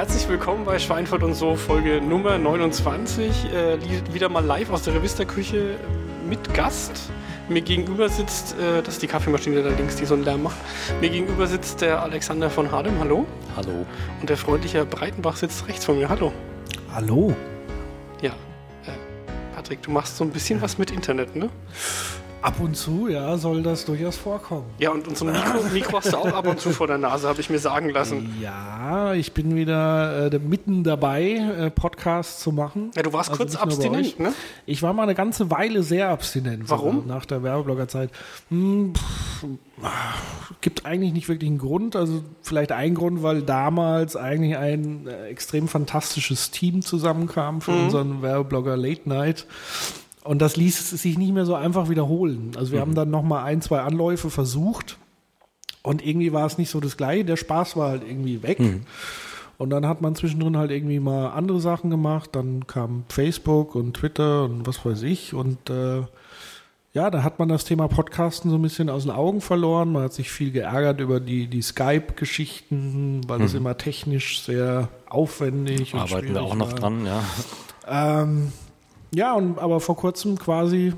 Herzlich willkommen bei Schweinfurt und so, Folge Nummer 29. Äh, wieder mal live aus der Revista-Küche mit Gast. Mir gegenüber sitzt, äh, das ist die Kaffeemaschine da links, die so einen Lärm macht. Mir gegenüber sitzt der Alexander von Hardem, hallo. Hallo. Und der freundliche Breitenbach sitzt rechts von mir, hallo. Hallo. Ja. Äh, Patrick, du machst so ein bisschen was mit Internet, ne? Ab und zu, ja, soll das durchaus vorkommen. Ja, und, und so ein Mikro, Mikro hast du auch ab und zu vor der Nase, habe ich mir sagen lassen. Ja, ich bin wieder äh, mitten dabei, äh, Podcasts zu machen. Ja, du warst also kurz abstinent, ne? Ich war mal eine ganze Weile sehr abstinent. Warum? Nach der Werbebloggerzeit. Hm, gibt eigentlich nicht wirklich einen Grund. Also vielleicht ein Grund, weil damals eigentlich ein äh, extrem fantastisches Team zusammenkam für mhm. unseren Werbeblogger Late Night. Und das ließ sich nicht mehr so einfach wiederholen. Also wir mhm. haben dann noch mal ein, zwei Anläufe versucht und irgendwie war es nicht so das Gleiche. Der Spaß war halt irgendwie weg. Mhm. Und dann hat man zwischendrin halt irgendwie mal andere Sachen gemacht. Dann kam Facebook und Twitter und was weiß ich. Und äh, ja, da hat man das Thema Podcasten so ein bisschen aus den Augen verloren. Man hat sich viel geärgert über die, die Skype-Geschichten, weil mhm. das immer technisch sehr aufwendig Arbeiten und Arbeiten wir auch noch war. dran, ja. Ähm, ja, und aber vor kurzem quasi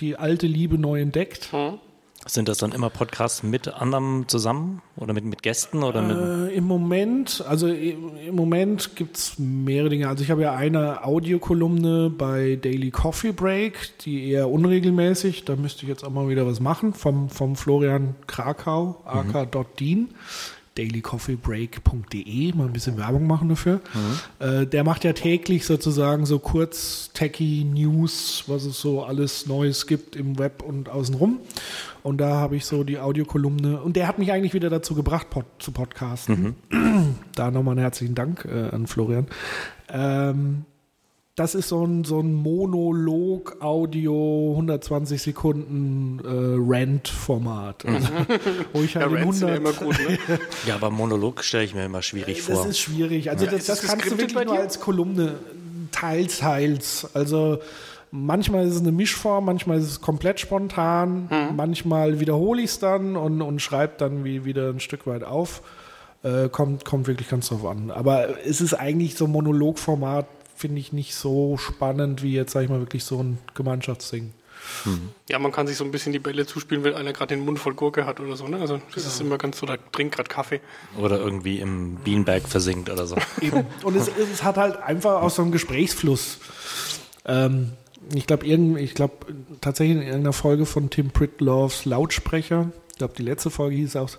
die alte Liebe neu entdeckt. Hm. Sind das dann immer Podcasts mit anderen zusammen oder mit, mit Gästen oder mit? Äh, Im Moment, also im Moment gibt es mehrere Dinge. Also ich habe ja eine Audiokolumne bei Daily Coffee Break, die eher unregelmäßig, da müsste ich jetzt auch mal wieder was machen, vom, vom Florian Krakau, ak.dean. Mhm dailycoffeebreak.de, mal ein bisschen Werbung machen dafür. Mhm. Äh, der macht ja täglich sozusagen so kurz techy News, was es so alles Neues gibt im Web und außenrum. Und da habe ich so die Audiokolumne und der hat mich eigentlich wieder dazu gebracht, pod, zu podcasten. Mhm. Da nochmal einen herzlichen Dank äh, an Florian. Ähm, das ist so ein, so ein Monolog, Audio, 120 Sekunden äh, Rant-Format. Also, wo ich halt ja, 100 ja, immer gut, ne? ja, aber Monolog stelle ich mir immer schwierig das vor. Das ist schwierig. Also ja. das, das kannst du wirklich nur als Kolumne teils, teils. Also manchmal ist es eine Mischform, manchmal ist es komplett spontan, mhm. manchmal wiederhole ich es dann und, und schreibe dann wie, wieder ein Stück weit auf. Äh, kommt, kommt wirklich ganz drauf an. Aber es ist eigentlich so ein Monologformat, finde ich nicht so spannend wie jetzt, sag ich mal, wirklich so ein Gemeinschaftsding. Hm. Ja, man kann sich so ein bisschen die Bälle zuspielen, wenn einer gerade den Mund voll Gurke hat oder so. Ne? Also das ja. ist immer ganz so, da trinkt gerade Kaffee. Oder irgendwie im Beanbag versinkt oder so. Eben. Und es, es, hat halt einfach auch so einen Gesprächsfluss. Ähm, ich glaube, ich glaube tatsächlich in irgendeiner Folge von Tim Pritloffs Lautsprecher, ich glaube, die letzte Folge hieß auch,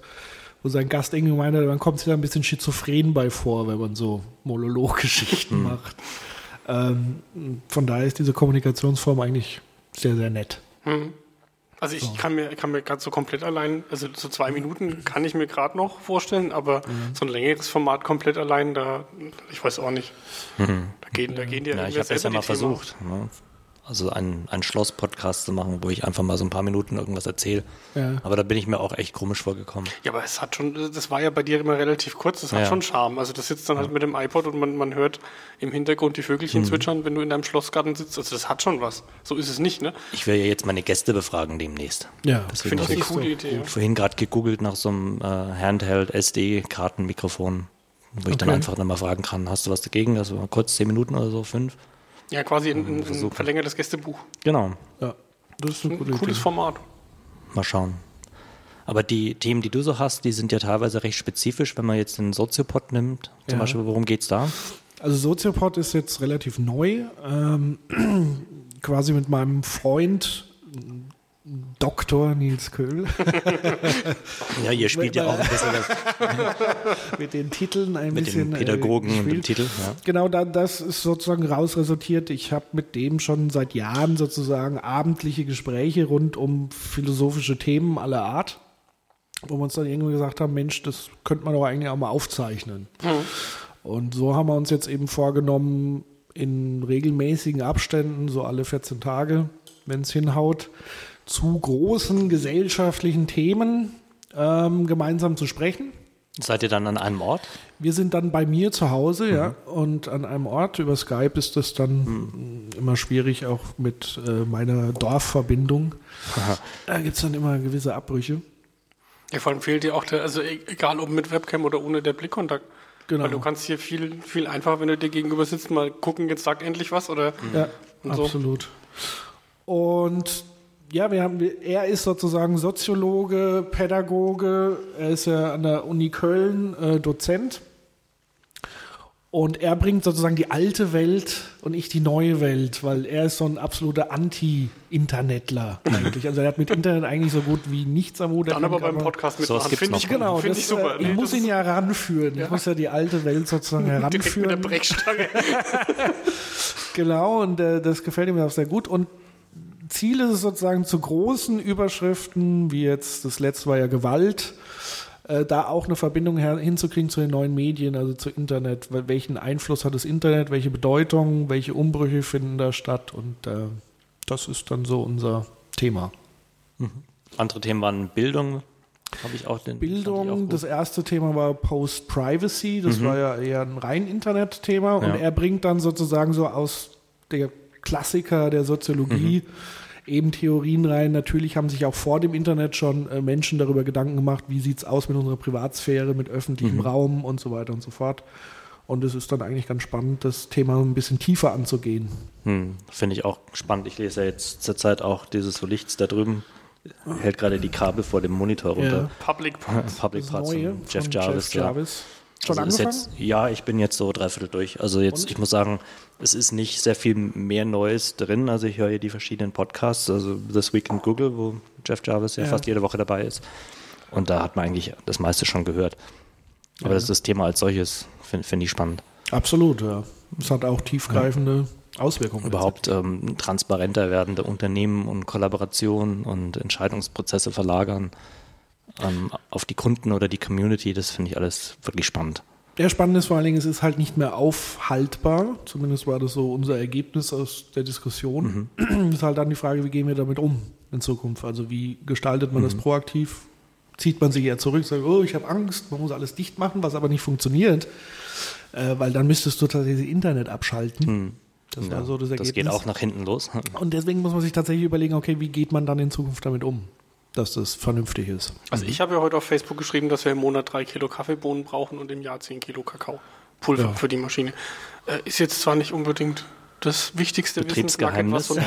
wo sein Gast irgendwie meinte, man kommt sich da ein bisschen schizophren bei vor, wenn man so Monologgeschichten mhm. macht. Ähm, von daher ist diese Kommunikationsform eigentlich sehr, sehr nett. Mhm. Also ich so. kann mir, kann mir gerade so komplett allein, also so zwei Minuten kann ich mir gerade noch vorstellen, aber mhm. so ein längeres Format komplett allein, da, ich weiß auch nicht. Mhm. Da gehen, da gehen die ja, ich habe es ja mal versucht. Ne? Also einen, einen Schloss-Podcast zu machen, wo ich einfach mal so ein paar Minuten irgendwas erzähle. Ja. Aber da bin ich mir auch echt komisch vorgekommen. Ja, aber es hat schon, das war ja bei dir immer relativ kurz, das hat ja. schon Charme. Also das sitzt dann halt mit dem iPod und man, man hört im Hintergrund die Vögelchen mhm. zwitschern, wenn du in deinem Schlossgarten sitzt. Also das hat schon was. So ist es nicht, ne? Ich will ja jetzt meine Gäste befragen demnächst. Ja, das finde ich eine coole Idee. Ich Ja. Vorhin gerade gegoogelt nach so einem äh, Handheld SD-Kartenmikrofon, wo ich okay. dann einfach nochmal fragen kann, hast du was dagegen? Also kurz zehn Minuten oder so, fünf. Ja, quasi ein, ein, ein verlängertes Gästebuch. Genau. Ja, das ist ein, cooles Idee. Format. Mal schauen. Aber die Themen, die du so hast, die sind ja teilweise recht spezifisch, wenn man jetzt den Soziopod nimmt. Zum ja. Beispiel, worum geht es da? Also Soziopod ist jetzt relativ neu. Ähm, quasi mit meinem Freund Dr. Nils Köhl. ja, ihr spielt ja auch ein bisschen das. mit den Titeln ein mit bisschen. Mit den Pädagogen äh, und dem Titel. Ja. Genau, da, das ist sozusagen rausresultiert. Ich habe mit dem schon seit Jahren sozusagen abendliche Gespräche rund um philosophische Themen aller Art, wo wir uns dann irgendwie gesagt haben, Mensch, das könnte man doch eigentlich auch mal aufzeichnen. Mhm. Und so haben wir uns jetzt eben vorgenommen, in regelmäßigen Abständen, so alle 14 Tage, wenn es hinhaut, zu großen gesellschaftlichen Themen ähm, gemeinsam zu sprechen. Seid ihr dann an einem Ort? Wir sind dann bei mir zu Hause, mhm. ja, und an einem Ort. Über Skype ist das dann mhm. immer schwierig, auch mit äh, meiner Dorfverbindung. Aha. Da gibt es dann immer gewisse Abbrüche. Ja, vor allem fehlt dir auch der, also e-, egal ob mit Webcam oder ohne der Blickkontakt. Genau. Weil du kannst hier viel, viel einfacher, wenn du dir gegenüber sitzt, mal gucken, jetzt sagt endlich was oder. Ja, absolut. So. Und ja, wir haben, er ist sozusagen Soziologe, Pädagoge, er ist ja an der Uni Köln äh, Dozent und er bringt sozusagen die alte Welt und ich die neue Welt, weil er ist so ein absoluter Anti-Internetler eigentlich. Also er hat mit Internet eigentlich so gut wie nichts am Hut. Dann aber beim Podcast mit so Finde ich genau. Find das, ich super. Ich nee, muss ihn ja ranführen. Ja. Ich muss ja die alte Welt sozusagen heranführen. mit der Brechstange. genau, und äh, das gefällt ihm auch sehr gut. Und Ziel ist es sozusagen zu großen Überschriften, wie jetzt das letzte war ja Gewalt, äh, da auch eine Verbindung hinzukriegen zu den neuen Medien, also zu Internet. Welchen Einfluss hat das Internet, welche Bedeutung, welche Umbrüche finden da statt und äh, das ist dann so unser Thema. Mhm. Andere Themen waren Bildung, habe ich auch den. Bildung, auch das erste Thema war Post-Privacy, das mhm. war ja eher ein rein Internet-Thema ja. und er bringt dann sozusagen so aus der Klassiker der Soziologie mhm eben Theorien rein. Natürlich haben sich auch vor dem Internet schon äh, Menschen darüber Gedanken gemacht, wie sieht es aus mit unserer Privatsphäre, mit öffentlichem mhm. Raum und so weiter und so fort. Und es ist dann eigentlich ganz spannend, das Thema ein bisschen tiefer anzugehen. Hm, Finde ich auch spannend. Ich lese ja jetzt zurzeit auch dieses so Lichts da drüben. Hält gerade die Kabel vor dem Monitor runter. Ja. Public Parts. Public Parts Jeff Jarvis. Jeff Jarvis. Ja. Schon also angefangen? Jetzt, ja, ich bin jetzt so dreiviertel durch. Also jetzt, Und? ich muss sagen, es ist nicht sehr viel mehr Neues drin. Also ich höre hier die verschiedenen Podcasts, also This Week in Google, wo Jeff Jarvis ja, ja. fast jede Woche dabei ist. Und da hat man eigentlich das meiste schon gehört. Aber ja. das, das Thema als solches finde find ich spannend. Absolut, ja. Es hat auch tiefgreifende ja. Auswirkungen. Überhaupt ähm, transparenter werdende Unternehmen und Kollaborationen und Entscheidungsprozesse verlagern ähm, auf die Kunden oder die Community, das finde ich alles wirklich spannend. Der spannend ist vor allen Dingen, es ist halt nicht mehr aufhaltbar. Zumindest war das so unser Ergebnis aus der Diskussion. Mhm. ist halt dann die Frage, wie gehen wir damit um in Zukunft? Also wie gestaltet man mhm. das proaktiv? Zieht man sich eher zurück, sagt, oh, ich habe Angst, man muss alles dicht machen, was aber nicht funktioniert, äh, weil dann müsstest du tatsächlich das Internet abschalten. Mhm. Das ja, so das. Das geht auch nach hinten los. Und deswegen muss man sich tatsächlich überlegen, okay, wie geht man dann in Zukunft damit um? Dass das vernünftig ist. Also ich habe ja heute auf Facebook geschrieben, dass wir im Monat drei Kilo Kaffeebohnen brauchen und im Jahr zehn Kilo Kakaopulver ja. für die Maschine. Äh, ist jetzt zwar nicht unbedingt das wichtigste Wissensnugget, was, so ein,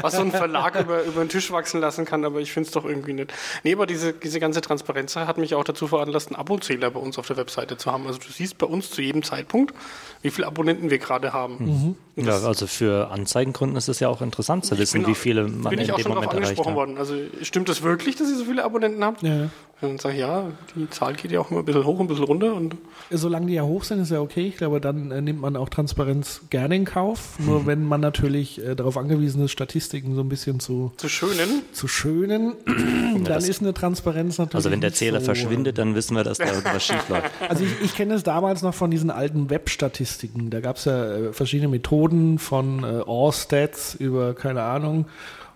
was so ein Verlag über, über den Tisch wachsen lassen kann, aber ich finde es doch irgendwie nicht. Nee, aber diese, diese ganze Transparenz hat mich auch dazu veranlasst, einen Abozähler bei uns auf der Webseite zu haben. Also du siehst bei uns zu jedem Zeitpunkt, wie viele Abonnenten wir gerade haben. Mhm. Ja, also für Anzeigengründen ist es ja auch interessant zu wissen, wie viele man bin ich auch schon darauf angesprochen worden. Also stimmt es das wirklich, dass ihr so viele Abonnenten habt? Ja. Und dann sage ich, ja, die Zahl geht ja auch immer ein bisschen hoch, ein bisschen runter. Und Solange die ja hoch sind, ist ja okay. Ich glaube, dann äh, nimmt man auch Transparenz gerne in Kauf. Nur mhm. wenn man natürlich äh, darauf angewiesen ist, Statistiken so ein bisschen zu, zu schönen, zu schönen dann das, ist eine Transparenz natürlich. Also wenn der Zähler so, verschwindet, dann wissen wir, dass da irgendwas schief läuft. Also ich, ich kenne es damals noch von diesen alten Web-Statistiken. Da gab es ja äh, verschiedene Methoden von äh, All-Stats über, keine Ahnung,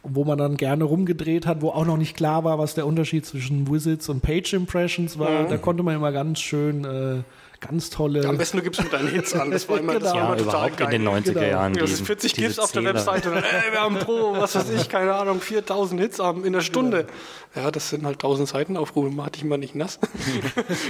wo man dann gerne rumgedreht hat, wo auch noch nicht klar war, was der Unterschied zwischen Visits und Page Impressions war. Mhm. Da konnte man immer ganz schön äh, ganz tolle. Ja, am besten du gibst mit deinen Hits an. Das war immer, genau. das war immer ja, total geil. in den 90er genau. Jahren. Ja, das 40 GIFs auf der Webseite. ey, wir haben pro, was weiß ich, keine Ahnung, 4000 Hits in der Stunde. Ja. ja, das sind halt 1000 Seitenaufrufe, hatte ich mal nicht nass.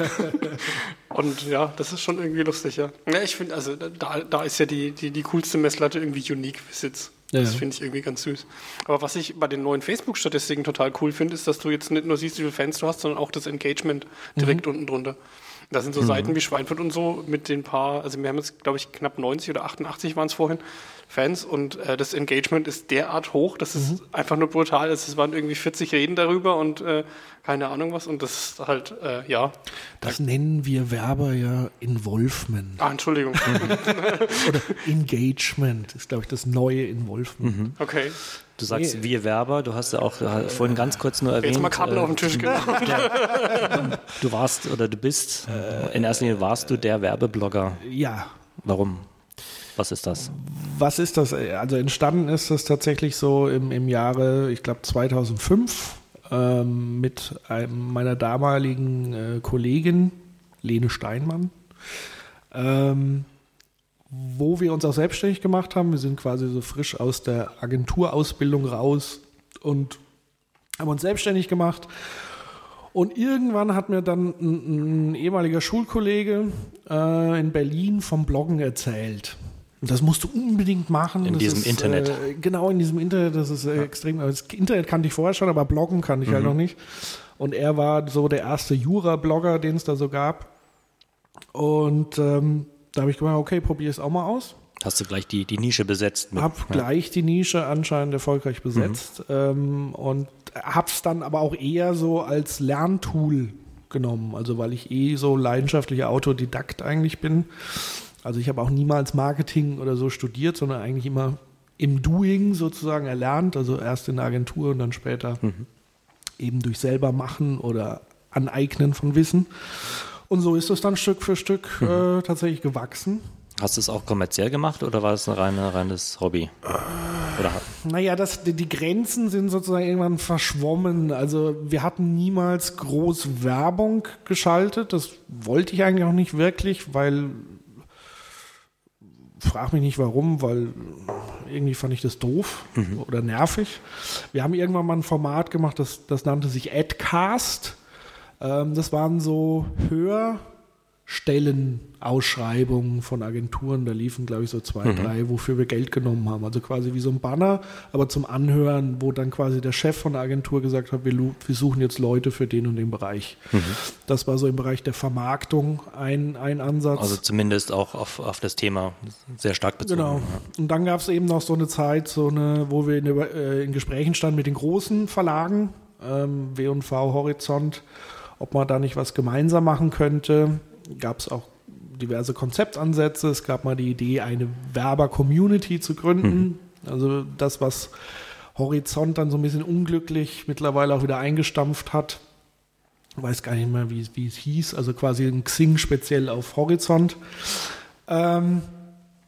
Und ja, das ist schon irgendwie lustig, ja. Ja, ich finde, also da, da ist ja die, die, die coolste Messlatte irgendwie Unique Visits. Ja. Das finde ich irgendwie ganz süß. Aber was ich bei den neuen Facebook-Statistiken total cool finde, ist, dass du jetzt nicht nur siehst, wie viele Fans du hast, sondern auch das Engagement direkt mhm. unten drunter. Da sind so mhm. Seiten wie Schweinfurt und so mit den paar, also wir haben jetzt, glaube ich, knapp 90 oder 88 waren es vorhin, Fans und äh, das Engagement ist derart hoch, dass es mhm. einfach nur brutal ist. Es waren irgendwie 40 Reden darüber und äh, keine Ahnung was und das ist halt, äh, ja. Das da nennen wir Werber ja Involvement. Ah, Entschuldigung. oder Engagement ist, glaube ich, das neue Involvement. Mhm. Okay. Du sagst nee. wir Werber, du hast ja auch vorhin ganz kurz nur erwähnt. Jetzt mal Karten äh, auf den Tisch genau. du warst oder du bist, in erster Linie warst du der Werbeblogger. Ja. Warum? Was ist das? Was ist das? Also entstanden ist das tatsächlich so im, im Jahre, ich glaube 2005 ähm, mit einem, meiner damaligen äh, Kollegin Lene Steinmann. Ähm, wo wir uns auch selbstständig gemacht haben. Wir sind quasi so frisch aus der Agenturausbildung raus und haben uns selbstständig gemacht. Und irgendwann hat mir dann ein, ein ehemaliger Schulkollege äh, in Berlin vom Bloggen erzählt. Das musst du unbedingt machen. In das diesem ist, Internet. Äh, genau, in diesem Internet. Das ist äh, ja. extrem. Das Internet kannte ich vorher schon, aber Bloggen kannte ich halt mhm. halt noch nicht. Und er war so der erste Jura-Blogger, den es da so gab. Und ähm, da habe ich gemeint, okay, probiere es auch mal aus. Hast du gleich die, die Nische besetzt? Mit, hab ja. gleich die Nische anscheinend erfolgreich besetzt mhm. ähm, und hab's dann aber auch eher so als Lerntool genommen, also weil ich eh so leidenschaftlicher Autodidakt eigentlich bin. Also ich habe auch niemals Marketing oder so studiert, sondern eigentlich immer im Doing sozusagen erlernt, also erst in der Agentur und dann später mhm. eben durch selber machen oder aneignen von Wissen. Und so ist es dann Stück für Stück mhm. äh, tatsächlich gewachsen. Hast du es auch kommerziell gemacht oder war es ein reine, reines Hobby? Oder? Naja, das, die Grenzen sind sozusagen irgendwann verschwommen. Also wir hatten niemals groß Werbung geschaltet. Das wollte ich eigentlich auch nicht wirklich, weil frag mich nicht warum, weil irgendwie fand ich das doof mhm. oder nervig. Wir haben irgendwann mal ein Format gemacht, das, das nannte sich Adcast. Ähm, das waren so Hör- Stellenausschreibungen von Agenturen. Da liefen, glaube ich, so zwei, mhm. drei, wofür wir Geld genommen haben. Also quasi wie so ein Banner, aber zum Anhören, wo dann quasi der Chef von der Agentur gesagt hat, wir, wir suchen jetzt Leute für den und den Bereich. Mhm. Das war so im Bereich der Vermarktung ein, ein Ansatz. Also zumindest auch auf, auf das Thema sehr stark bezogen. Genau. Ja. Und dann gab es eben noch so eine Zeit, so eine, wo wir in, äh, in Gesprächen standen mit den großen Verlagen, ähm, W&V, Horizont, ob man da nicht was gemeinsam machen könnte gab es auch diverse Konzeptansätze. Es gab mal die Idee, eine Werber-Community zu gründen. Mhm. Also das, was Horizont dann so ein bisschen unglücklich mittlerweile auch wieder eingestampft hat. Ich weiß gar nicht mehr, wie, wie es hieß. Also quasi ein Xing speziell auf Horizont. Ähm,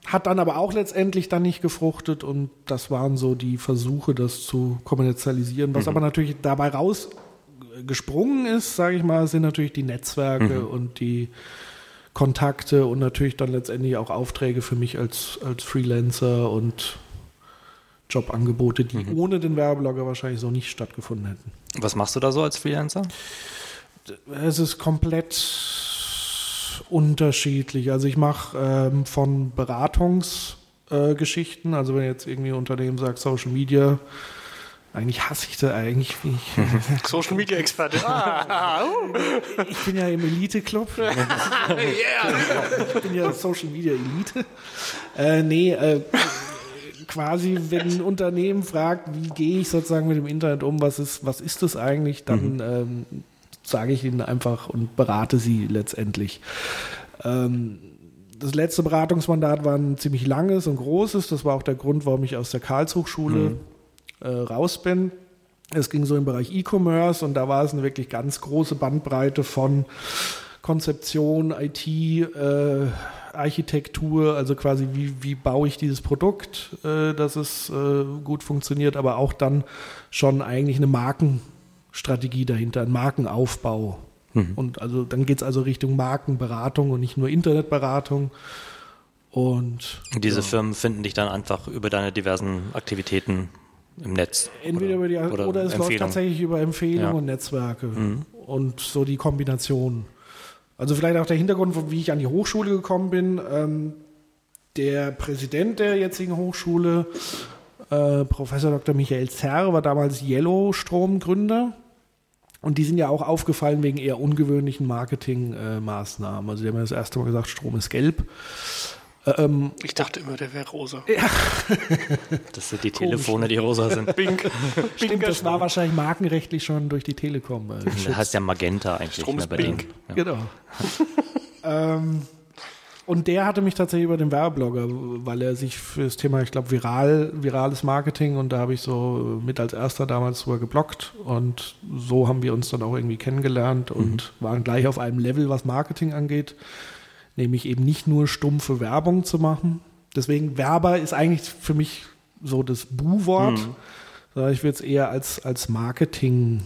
hat dann aber auch letztendlich dann nicht gefruchtet und das waren so die Versuche, das zu kommerzialisieren. Was mhm. aber natürlich dabei raus gesprungen ist, sage ich mal, sind natürlich die Netzwerke mhm. und die Kontakte und natürlich dann letztendlich auch Aufträge für mich als, als Freelancer und Jobangebote, die mhm. ohne den Werbeblogger wahrscheinlich so nicht stattgefunden hätten. Was machst du da so als Freelancer? Es ist komplett unterschiedlich. Also ich mache ähm, von Beratungsgeschichten, äh, also wenn jetzt irgendwie ein Unternehmen sagt Social Media, eigentlich hasse ich das eigentlich. Ich, Social Media Experte. Ah, uh. Ich bin ja im Elite-Club. yeah. Ich bin ja Social Media Elite. Äh, nee, äh, quasi, wenn ein Unternehmen fragt, wie gehe ich sozusagen mit dem Internet um, was ist, was ist das eigentlich, dann mhm. ähm, sage ich ihnen einfach und berate sie letztendlich. Ähm, das letzte Beratungsmandat war ein ziemlich langes und großes. Das war auch der Grund, warum ich aus der Karlshochschule mhm äh, raus bin. Es ging so im Bereich E-Commerce und da war es eine wirklich ganz große Bandbreite von Konzeption, IT, äh, Architektur, also quasi wie, wie baue ich dieses Produkt, äh, dass es äh, gut funktioniert, aber auch dann schon eigentlich eine Markenstrategie dahinter, ein Markenaufbau. Mhm. Und also dann geht es also Richtung Markenberatung und nicht nur Internetberatung. Und diese ja. Firmen finden dich dann einfach über deine diversen Aktivitäten im Netz. Entweder oder, über die, oder, oder es läuft tatsächlich über Empfehlungen ja. und Netzwerke mhm. und so die Kombination. Also vielleicht auch der Hintergrund, wie ich an die Hochschule gekommen bin. Ähm, der Präsident der jetzigen Hochschule, äh, Professor Dr. Michael Zerr, war damals Yellow-Strom-Gründer. Und die sind ja auch aufgefallen wegen eher ungewöhnlichen Marketingmaßnahmen. Äh, also die haben ja das erste Mal gesagt, Strom ist gelb. Ähm, ich dachte immer, der wäre rosa. Ja. Das sind die Telefone, die rosa sind. Bink. Stimmt, das war wahrscheinlich markenrechtlich schon durch die Telekom. Äh, das heißt ja Magenta eigentlich. Strom ist Bink. Ja. Genau. ähm, und der hatte mich tatsächlich über den Werbeblogger, weil er sich für das Thema, ich glaube, viral, virales Marketing und da habe ich so mit als erster damals drüber geblockt und so haben wir uns dann auch irgendwie kennengelernt und mhm. waren gleich auf einem Level, was Marketing angeht nämlich eben nicht nur stumpfe Werbung zu machen. Deswegen Werber ist eigentlich für mich so das Bu-Wort. Mhm. Ich würde es eher als, als Marketing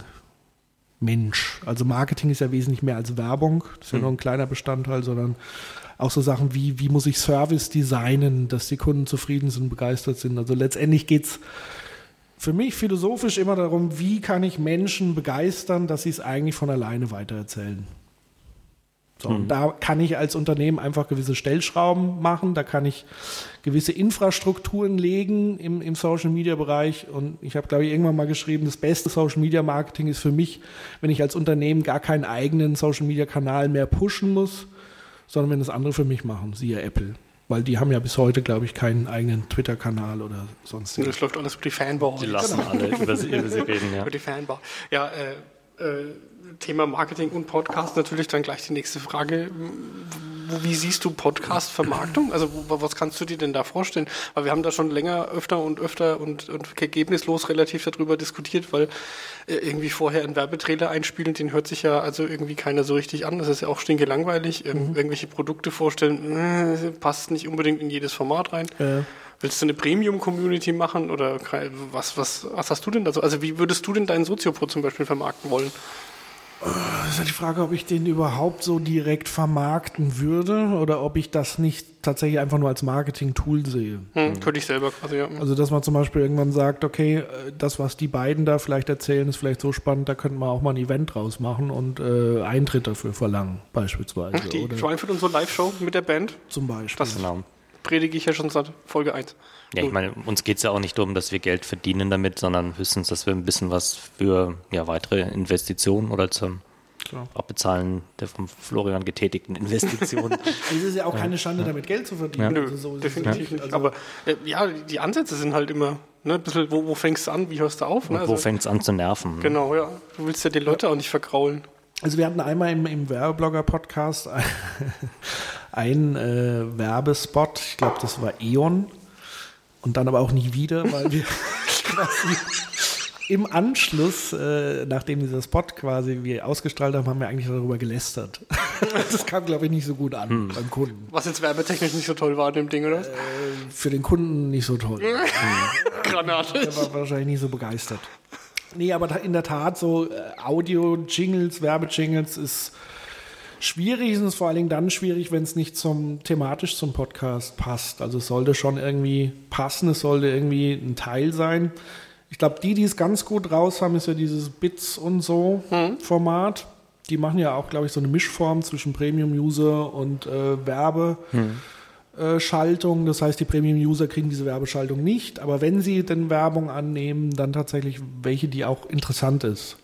Mensch. Also Marketing ist ja wesentlich mehr als Werbung. Das ist ja mhm. nur ein kleiner Bestandteil, sondern auch so Sachen wie, wie muss ich Service designen, dass die Kunden zufrieden sind, begeistert sind. Also letztendlich geht es für mich philosophisch immer darum, wie kann ich Menschen begeistern, dass sie es eigentlich von alleine weitererzählen. So, und da kann ich als Unternehmen einfach gewisse Stellschrauben machen, da kann ich gewisse Infrastrukturen legen im, im Social Media Bereich. Und ich habe, glaube ich, irgendwann mal geschrieben, das beste Social Media Marketing ist für mich, wenn ich als Unternehmen gar keinen eigenen Social Media Kanal mehr pushen muss, sondern wenn das andere für mich machen, siehe Apple. Weil die haben ja bis heute, glaube ich, keinen eigenen Twitter-Kanal oder sonst. Das läuft alles über die Fanbar. Die lassen alle über sie, über sie reden, ja. Über die Fanbar. Ja, äh, äh, Thema Marketing und Podcast natürlich dann gleich die nächste Frage. Wie siehst du Podcast-Vermarktung? Also was kannst du dir denn da vorstellen? Weil wir haben da schon länger öfter und öfter und, und ergebnislos relativ darüber diskutiert, weil äh, irgendwie vorher einen Werbetrailer einspielen, den hört sich ja also irgendwie keiner so richtig an. Das ist ja auch stinke langweilig. Ähm, Irgendwelche Produkte vorstellen, äh, passt nicht unbedingt in jedes Format rein. Ja. Willst du eine Premium-Community machen oder was, was, was hast du denn da so? Also wie würdest du denn deinen Soziopod zum Beispiel vermarkten wollen? Das ist ja die Frage, ob ich den überhaupt so direkt vermarkten würde oder ob ich das nicht tatsächlich einfach nur als Marketing-Tool sehe. Hm, Könnte ich selber quasi, ja. Also, dass man zum Beispiel irgendwann sagt, okay, das, was die beiden da vielleicht erzählen, ist vielleicht so spannend, da könnte man auch mal ein Event draus machen und äh, Eintritt dafür verlangen, beispielsweise. Die oder Schweinfurt und so Live-Show mit der Band, zum Beispiel. das Genau. predige ich ja schon seit Folge 1. Ja, ich meine, uns geht es ja auch nicht darum, dass wir Geld verdienen damit, sondern höchstens, dass wir ein bisschen was für ja, weitere Investitionen oder zum Klar. auch bezahlen der vom Florian getätigten Investitionen. Es ist ja auch keine Schande, damit Geld zu verdienen. Nö, Also so definitiv nicht. Also, Aber äh, ja, die- Ansätze sind halt immer, ne, ein bisschen, wo, wo fängst du an, wie hörst du auf? Ne? Und wo fängt es an zu nerven? ne? Genau, ja. Du willst ja die Leute auch nicht vergraulen. Also wir hatten einmal im, im Werbeblogger-Podcast einen äh, Werbespot, ich glaube, das war E.ON. Und dann aber auch nie wieder, weil wir quasi im Anschluss, äh, nachdem dieser Spot quasi wir ausgestrahlt haben, haben wir eigentlich darüber gelästert. das kam, glaube ich, nicht so gut an beim Kunden. Was jetzt werbetechnisch nicht so toll war an dem Ding, oder? Für den Kunden nicht so toll. Granate. Der war wahrscheinlich nicht so begeistert. Nee, aber in der Tat so äh, Audio-Jingles, Werbejingles ist schwierig. Es ist vor allen Dingen dann schwierig, wenn es nicht zum thematisch zum Podcast passt. Also es sollte schon irgendwie passen, es sollte irgendwie ein Teil sein. Ich glaube, die, die es ganz gut raus haben, ist ja dieses Bits und so Format. Die machen ja auch, glaube ich, so eine Mischform zwischen Premium-User und äh, Werbe. Schaltung. Das heißt, die Premium-User kriegen diese Werbeschaltung nicht. Aber wenn sie denn Werbung annehmen, dann tatsächlich welche, die auch interessant ist.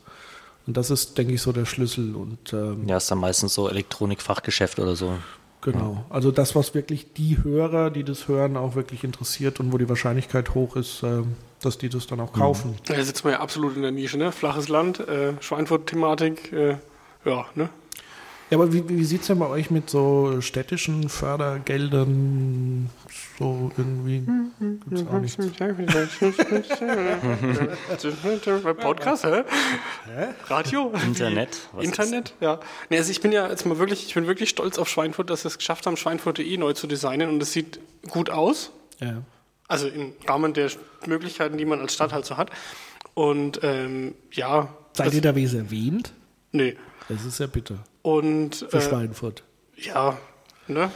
Und das ist, denke ich, so der Schlüssel. Und ähm, Ja, ist dann meistens so Elektronikfachgeschäft oder so. genau. Also das, was wirklich die Hörer, die das hören, auch wirklich interessiert und wo die Wahrscheinlichkeit hoch ist, ähm, dass die das dann auch kaufen. Da sitzt man ja absolut in der Nische, ne? Flaches Land, äh, Schweinfurt-Thematik, äh, ja, ne? Ja, aber wie, wie sieht es denn bei euch mit so städtischen Fördergeldern so irgendwie? Gibt's auch nichts. Bei Podcast, hä? Radio? Internet? Was Internet, ja. Nee, also ich bin ja jetzt mal wirklich, ich bin wirklich stolz auf Schweinfurt, dass wir es geschafft haben, Schweinfurt.de neu zu designen und es sieht gut aus. Ja. Also im Rahmen der Möglichkeiten, die man als Stadt halt so hat. Und ähm, ja. Seid ihr da wes erwähnt? Nee. Das ist ja bitter. Und Für äh, Schweinfurt. ja, ne?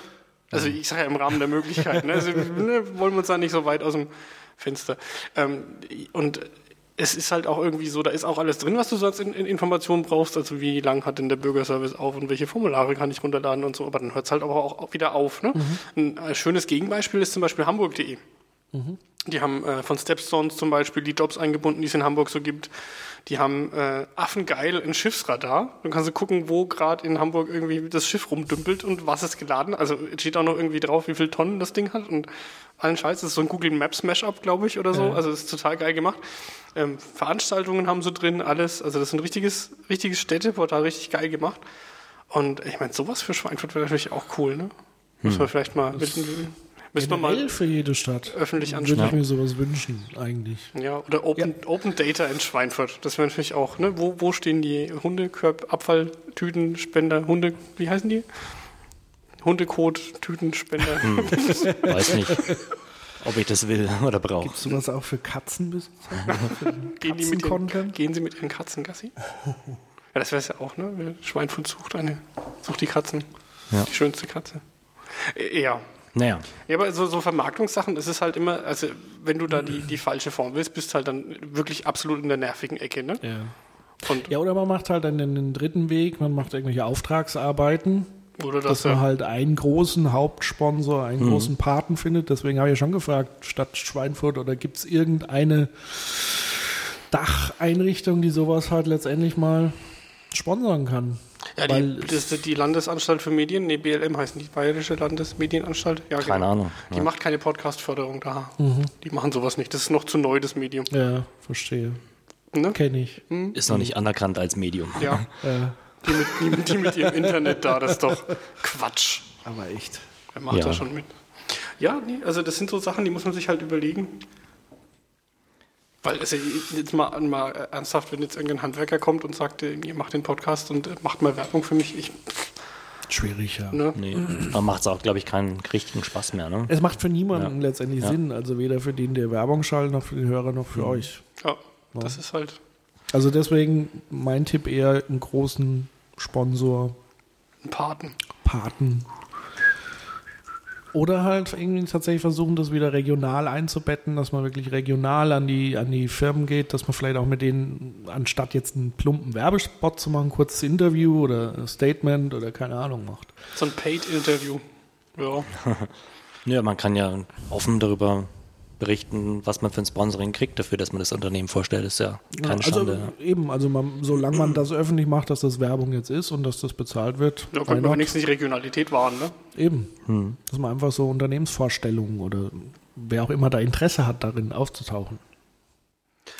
Also ich sage ja im Rahmen der Möglichkeiten. Ne? Also ne, wollen wir uns da nicht so weit aus dem Fenster. Ähm, und es ist halt auch irgendwie so, da ist auch alles drin, was du sonst in, in Informationen brauchst. Also wie lang hat denn der Bürgerservice auf und welche Formulare kann ich runterladen und so. Aber dann hört es halt aber auch, auch wieder auf. Ne? Ein äh, schönes Gegenbeispiel ist zum Beispiel hamburg.de. Die haben äh, von Stepstones zum Beispiel die Jobs eingebunden, die es in Hamburg so gibt. Die haben äh, affengeil ein Schiffsradar. Dann kannst du gucken, wo gerade in Hamburg irgendwie das Schiff rumdümpelt und was ist geladen. Also es steht auch noch irgendwie drauf, wie viel Tonnen das Ding hat und allen Scheiß. Das ist so ein Google Maps Mashup, glaube ich, oder so. Also das ist total geil gemacht. Ähm, Veranstaltungen haben so drin, alles. Also das ist ein richtiges, richtiges Städteportal, richtig geil gemacht. Und ich meine, sowas für Schweinfurt wäre natürlich auch cool, ne? Muss man vielleicht mal, müssen, müssen wir mal für jede Stadt. öffentlich Würde ich anschauen. mir sowas wünschen, eigentlich. Ja, oder Open, Open Data in Schweinfurt. Das wäre natürlich auch, ne? Wo, wo stehen die Hundekörb, Abfalltüten, Spender, Hunde, wie heißen die? Hundekot, Tütenspender. Weiß nicht, ob ich das will oder brauche. Gibt es sowas auch für Katzenbesitzer? Gehen, die mit ihren, Katzencontent? gehen sie mit ihren Katzen Gassi? Ja, das wäre es ja auch, ne? Schweinfurt sucht eine, sucht die Katzen. Ja. Die schönste Katze. Äh, Ja. Naja. Ja, aber so, so Vermarktungssachen, das ist halt immer, also wenn du da die, die falsche Form willst, bist halt dann wirklich absolut in der nervigen Ecke, ne? Ja. Und, ja, oder man macht halt dann den, dritten Weg, man macht irgendwelche Auftragsarbeiten, oder dass das, man ja. halt einen großen Hauptsponsor, einen großen Paten findet. Deswegen habe ich ja schon gefragt, statt Schweinfurt oder gibt es irgendeine Dacheinrichtung, die sowas halt letztendlich mal sponsern kann? Ja, die, das ist die Landesanstalt für Medien, nee, BLM heißt die Bayerische Landesmedienanstalt. Ja, Keine Ahnung. Die Ja. macht keine Podcast-Förderung da. Die machen sowas nicht. Das ist noch zu neu, das Medium. Ja, verstehe. Ne? Kenne ich. Ist noch nicht anerkannt als Medium. Ja, Ja, die mit, die, die mit ihrem Internet da, das ist doch Quatsch. aber echt. Wer macht Ja. da schon mit? Ja, nee, also das sind so Sachen, die muss man sich halt überlegen. Weil, also jetzt mal, mal ernsthaft, wenn jetzt irgendein Handwerker kommt und sagt, äh, ihr macht den Podcast und äh, macht mal Werbung für mich, ich, Schwierig, ja. ne? Nee. Man macht es auch, glaube ich, keinen richtigen Spaß mehr. Ne? Es macht für niemanden Ja. letztendlich Ja. Sinn. Also weder für den, der Werbung schaltet, noch für den Hörer, noch für euch. Ja, das ist halt Also deswegen mein Tipp eher einen großen Sponsor, ein Paten. Paten. Oder halt irgendwie tatsächlich versuchen, das wieder regional einzubetten, dass man wirklich regional an die, an die Firmen geht, dass man vielleicht auch mit denen, anstatt jetzt einen plumpen Werbespot zu machen, ein kurzes Interview oder ein Statement oder keine Ahnung macht. So ein Paid-Interview. Ja. Ja, man kann ja offen darüber berichten, was man für ein Sponsoring kriegt dafür, dass man das Unternehmen vorstellt. ist ja keine also Schande. eben, also man, solange man das öffentlich macht, dass das Werbung jetzt ist und dass das bezahlt wird, Da könnte man wenigstens die Regionalität wahren, ne? Eben. Hm. Dass man einfach so Unternehmensvorstellungen oder wer auch immer da Interesse hat, darin aufzutauchen.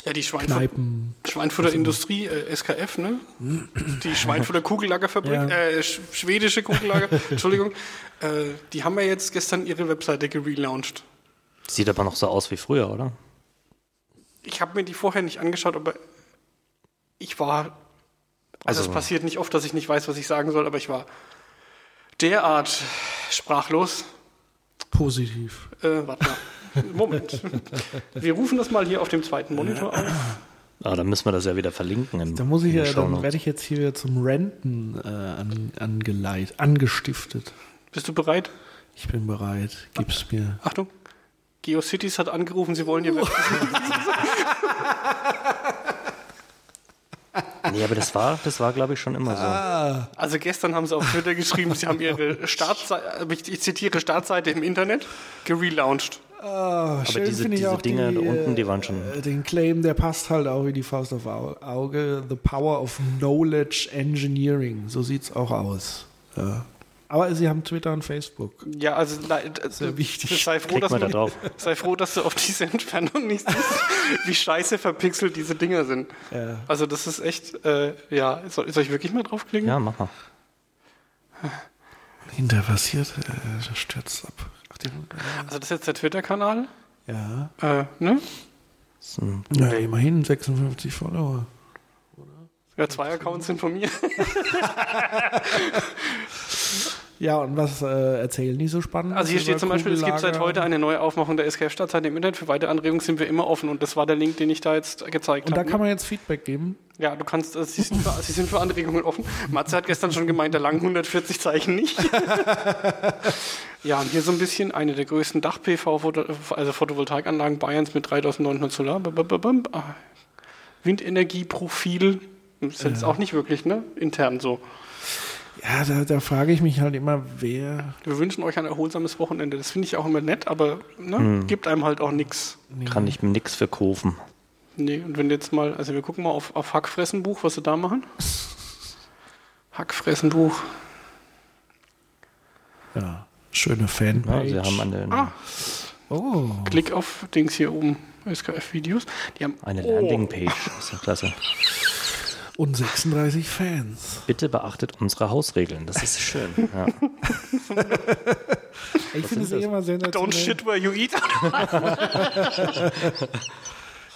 Ja, die Schweinfurt, Kneipen. Schweinfurter Industrie, äh, SKF, ne? Die Schweinfurter Kugellagerfabrik, Ja. äh, sch schwedische Kugellager, Entschuldigung, äh, die haben ja jetzt gestern ihre Webseite gelauncht. Sieht aber noch so aus wie früher, oder? Ich habe mir die vorher nicht angeschaut, aber ich war. Also, es Also- passiert nicht oft, dass ich nicht weiß, was ich sagen soll, aber ich war derart sprachlos. Positiv. Äh, warte mal. Moment. Wir rufen das mal hier auf dem zweiten Monitor auf. Ah, dann müssen wir das ja wieder verlinken. Im, Da muss ich in ja, dann werde ich jetzt hier wieder zum Renten äh, an, angeleit, angestiftet. Bist du bereit? Ich bin bereit. Gib's mir. Achtung. GeoCities hat angerufen, sie wollen ihr Web. Nee, aber das war, das war glaube ich, schon immer Ah. so. Also gestern haben sie auf Twitter geschrieben, sie haben ihre Startseite, ich ich zitiere Startseite im Internet, gelauncht. Ah, schön diese- diese Dinge da unten, die waren schon- äh, Den Claim, der passt halt auch wie die Faust auf Au- Auge. The power of knowledge engineering. So sieht's auch aus. Ja. Aber sie haben Twitter und Facebook. Ja, also na, äh, Sehr wichtig. Sei froh, dass mal da drauf. sei froh, dass du auf diese Entfernung nicht siehst, wie scheiße verpixelt diese Dinger sind. Ja. Also das ist echt, äh, ja, soll, soll ich wirklich mal draufklicken? Ja, mach mal. Hinter passiert, äh, das stürzt ab. Ach, die, Also das ist jetzt der Twitter-Kanal. ja. Äh, ne? Das ein- ja, immerhin 56 Follower. Ja, zwei Accounts sind von mir. Ja, und was äh, erzählen die so spannend? Also hier steht zum Beispiel, es gibt seit heute eine neue Aufmachung der SKF-Startseite im Internet. Für weitere Anregungen sind wir immer offen und das war der Link, den ich da jetzt gezeigt Und da habe. kann man jetzt Feedback geben. Ja, du kannst, äh, sie, sind für, sie sind für Anregungen offen. Matze hat gestern schon gemeint, der langen 140 Zeichen nicht. ja, und hier so ein bisschen eine der größten Dach-PV, also Photovoltaikanlagen Bayerns mit 3900 Solar. Ah, Windenergieprofil. Das ist jetzt auch nicht wirklich, ne? Intern so. Ja, da, da frage ich mich halt immer, wer. Wir wünschen euch ein erholsames Wochenende. Das finde ich auch immer nett, aber ne, gibt einem halt auch nichts. Kann ich mir nichts verkaufen. Nee, und wenn jetzt mal, also wir gucken mal auf, auf Hackfressenbuch, was sie da machen. Hackfressenbuch. Ja, schöne Ja, Fanpage. sie haben eine, Ah, oh, Klick auf Dings hier oben, SKF-Videos. Die haben eine oh, Landingpage. Das ist ja klasse. Und 36 Fans. Bitte beachtet unsere Hausregeln. Das ist schön. Ja. Ich finde es eh immer Don't sensationell. shit where you eat.